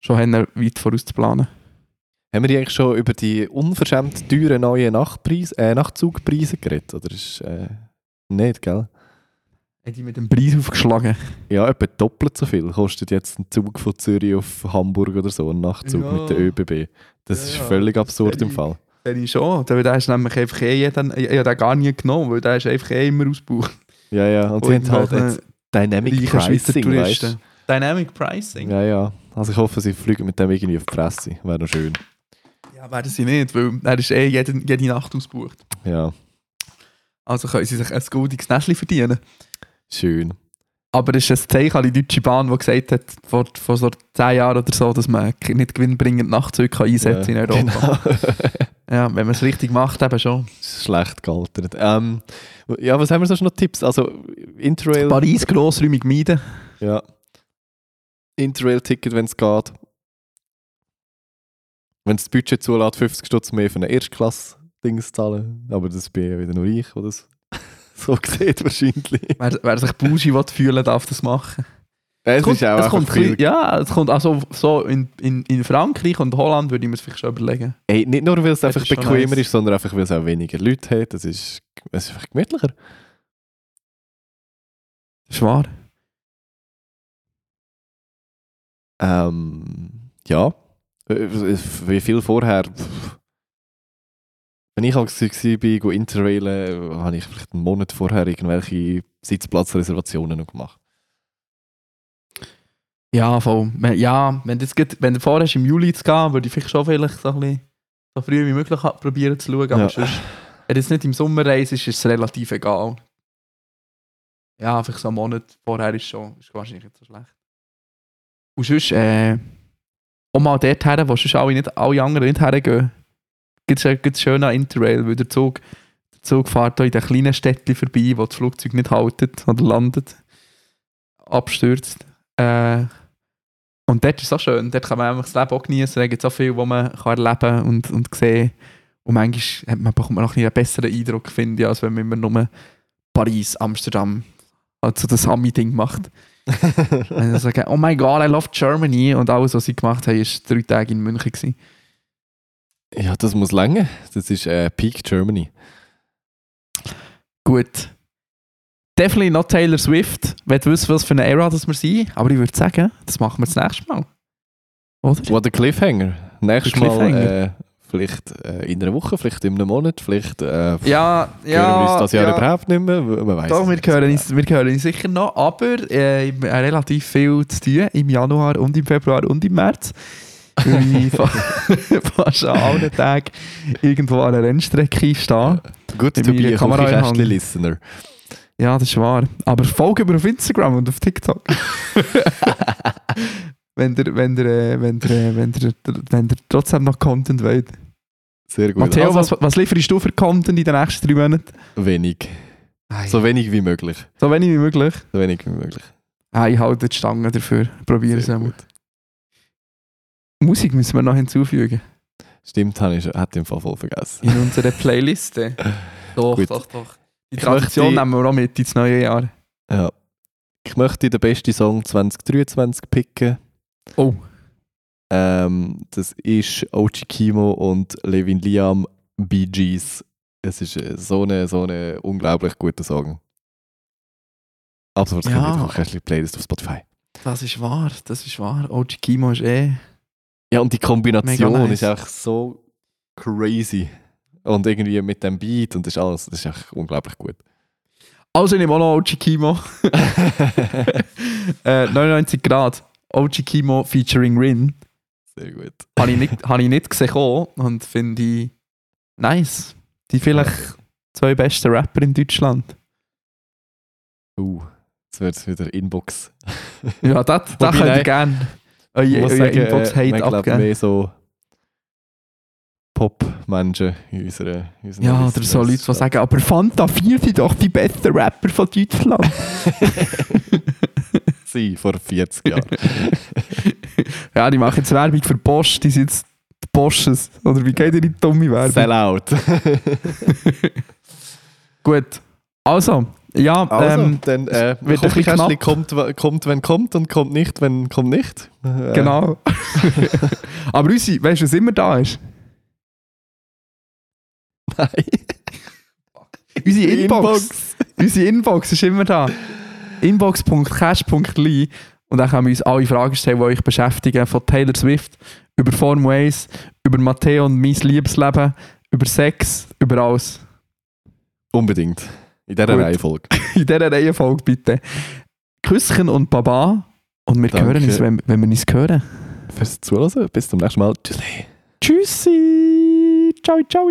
schon weit vorauszuplanen. Haben wir eigentlich schon über die unverschämt teuren neuen Nachtpreis, äh, Nachtzugpreise geredet? Oder ist äh, nicht, gell? Hat die mit dem Preis aufgeschlagen? Ja, etwa doppelt so viel kostet jetzt ein Zug von Zürich auf Hamburg oder so, ein Nachtzug Ja. mit der ÖBB. Das Ja, ist völlig absurd im. Fall. Ich schon. Der, der ist nämlich einfach eh jeden, ich, den gar nie genommen, weil der ist einfach eh immer ausgebucht. Ja, ja, und sie haben halt jetzt Dynamic Pricing, weißt du? Dynamic Pricing? Ja, ja. Also ich hoffe, sie fliegen mit dem irgendwie auf die Presse. Wäre noch schön. Ja, werden sie nicht, weil er ist eh jede, jede Nacht ausgebucht. Ja, Also können sie sich ein goldiges Nestchen verdienen. Schön. Aber es ist ein Zeichen an die Deutsche Bahn, die gesagt hat, vor, vor so 10 Jahren oder so, dass man nicht gewinnbringend Nachtzüge kann einsetzen ja, in Europa. Genau. <laughs> Ja, wenn man es richtig macht, eben schon. Schlecht gealtert. Ähm, ja, was haben wir sonst noch Tipps? Also Interrail. Paris grossräumig meiden. Ja. Interrail-Ticket, wenn es geht. Wenn es das Budget zulässt, 50 Stutz mehr für eine Erstklasse-Dings zahlen. Aber das bin ja wieder nur ich, der das <laughs> so sieht wahrscheinlich. Wer, wer sich will fühlen darf das machen. Es kommt- ist auch es kommt viel. Ja, es kommt also so in, in, in Frankreich und Holland würde ich mir vielleicht schon überlegen. Ey, nicht nur, weil es einfach bequemer nice. ist, sondern einfach, weil es auch weniger Leute hat. Das ist, es ist einfach gemütlicher. Das wahr. Ähm, ja. Äh, Wie viel vorher. pff. Wenn ich halt war, bin, go interrailen, habe ich vielleicht einen Monat vorher irgendwelche Sitzplatzreservationen noch gemacht. Ja, voll. Ja, wenn, das geht, wenn du vorhast, im Juli zu gehen, würde ich vielleicht schon vielleicht so, ein bisschen, so früh wie möglich probieren zu schauen. Aber Ja. sonst, wenn du jetzt nicht im Sommer reist, ist es relativ egal. Ja, vielleicht so einen Monat vorher ist schon ist wahrscheinlich nicht so schlecht. Und sonst, äh, auch mal dort her, wo sonst alle, nicht, alle anderen nicht hergehen, gibt es schön an Interrail, weil der Zug, der Zug fährt in den kleinen Städtchen vorbei, wo das Flugzeug nicht haltet oder landet, abstürzt. Äh, Und dort ist es auch schön, dort kann man einfach das Leben auch genießen, da gibt es so viel, was man kann erleben und, und sehen Und manchmal hat man, bekommt man noch einen besseren Eindruck, finde ich, als wenn man immer nur Paris, Amsterdam, also das Sami-Ding macht. <laughs> Sie sagen, oh my god, I love Germany und alles, was sie gemacht haben, war drei Tage in München. Gewesen. Ja, das muss länger. Das ist äh, Peak Germany. Gut. Definitely not Taylor Swift. Wenn du wissen, was für eine Era das wir sind, aber ich würde sagen, das machen wir das nächste Mal. Oder? What a Cliffhanger. Nächstes Cliffhanger. Mal äh, vielleicht äh, in einer Woche, vielleicht in einem Monat, vielleicht äh, Ja, hören wir ja. uns das Jahr ja. überhaupt nicht mehr. Man weiß Doch, wir hören, uns, wir hören uns sicher noch, aber äh, relativ viel zu tun im Januar und im Februar und im März. Fa- <laughs> fast an allen Tagen irgendwo an einer Rennstrecke stehe. Gut, Kamera in der Hand. Listener. Ja, das ist wahr. Aber folge mir auf Instagram und auf TikTok. <laughs> wenn ihr, wenn ihr, äh, wenn ihr, äh, wenn ihr, wenn ihr trotzdem noch Content wollt. Sehr gut. Matteo, Also, was, was lieferst du für Content in den nächsten drei Monaten? wenig. So wenig wie möglich. So wenig wie möglich. So wenig wie möglich. Ah, ich halte die Stange dafür. Probiere es einmal. Musik müssen wir noch hinzufügen. Stimmt, habe ich ich im Fall voll vergessen. In unserer Playliste. <laughs> doch, Gut. doch, doch. Die Ich Tradition möchte- nehmen wir auch mit ins neue Jahr. Ja. Ich möchte den besten Song 2023 picken. Oh. Ähm, das ist Ochi Kimo und Levin Liam Bee Gees. Es ist äh, so ein so eine unglaublich guter Song. Absolut, das Ja. kommt jetzt Playlist auf Spotify. Das ist wahr, das ist wahr. OG Kimo ist eh... Ja, und die Kombination nice. ist einfach so crazy. Und irgendwie mit dem Beat und das ist alles, das ist echt unglaublich gut. Also ich nehme auch noch OG Kimo. <laughs> äh, 99 Grad. OG Kimo featuring Rin. Sehr gut. Habe ich nicht, <laughs> habe ich nicht gesehen und finde ich nice. Die vielleicht zwei besten Rapper in Deutschland. Uh, jetzt wird wieder Inbox. Ja, das, das Wobei, könnt ihr nein. gerne eure, muss eure sagen, Inbox äh, abgeben. mehr so Pop-Menschen in unserer in unseren Ja, oder so Leute, die sagen, aber Fanta 4 sind doch die besten Rapper von Deutschland. <laughs> Sie, vor 40 Jahren. <laughs> ja, die machen jetzt Werbung für Bosch, die sind jetzt die Bosches. Oder wie geht ihr die dumme Werbung? Sellout. <laughs> Gut. Also, ja, Also, ähm, dann äh, wird ein bisschen kommt, kommt, wenn kommt und kommt nicht, wenn kommt nicht. Äh, genau. <laughs> aber unsere, weißt du, was immer da ist? Nein. <laughs> Unsere Inbox. Unsere Inbox ist immer da. Inbox.cash.li und dann können wir uns alle Fragen stellen, die euch beschäftigen. Von Taylor Swift über Formel 1, über Matteo und mein Liebesleben, über Sex, über alles. Unbedingt. In dieser Gut. Reihenfolge. <laughs> In dieser Reihenfolge bitte. Küsschen und Baba. Und wir Danke. hören uns, wenn, wenn wir uns hören. Fürs Zuhören. Bis zum nächsten Mal. Tschüss. Tschüssi. Ciao, ciao.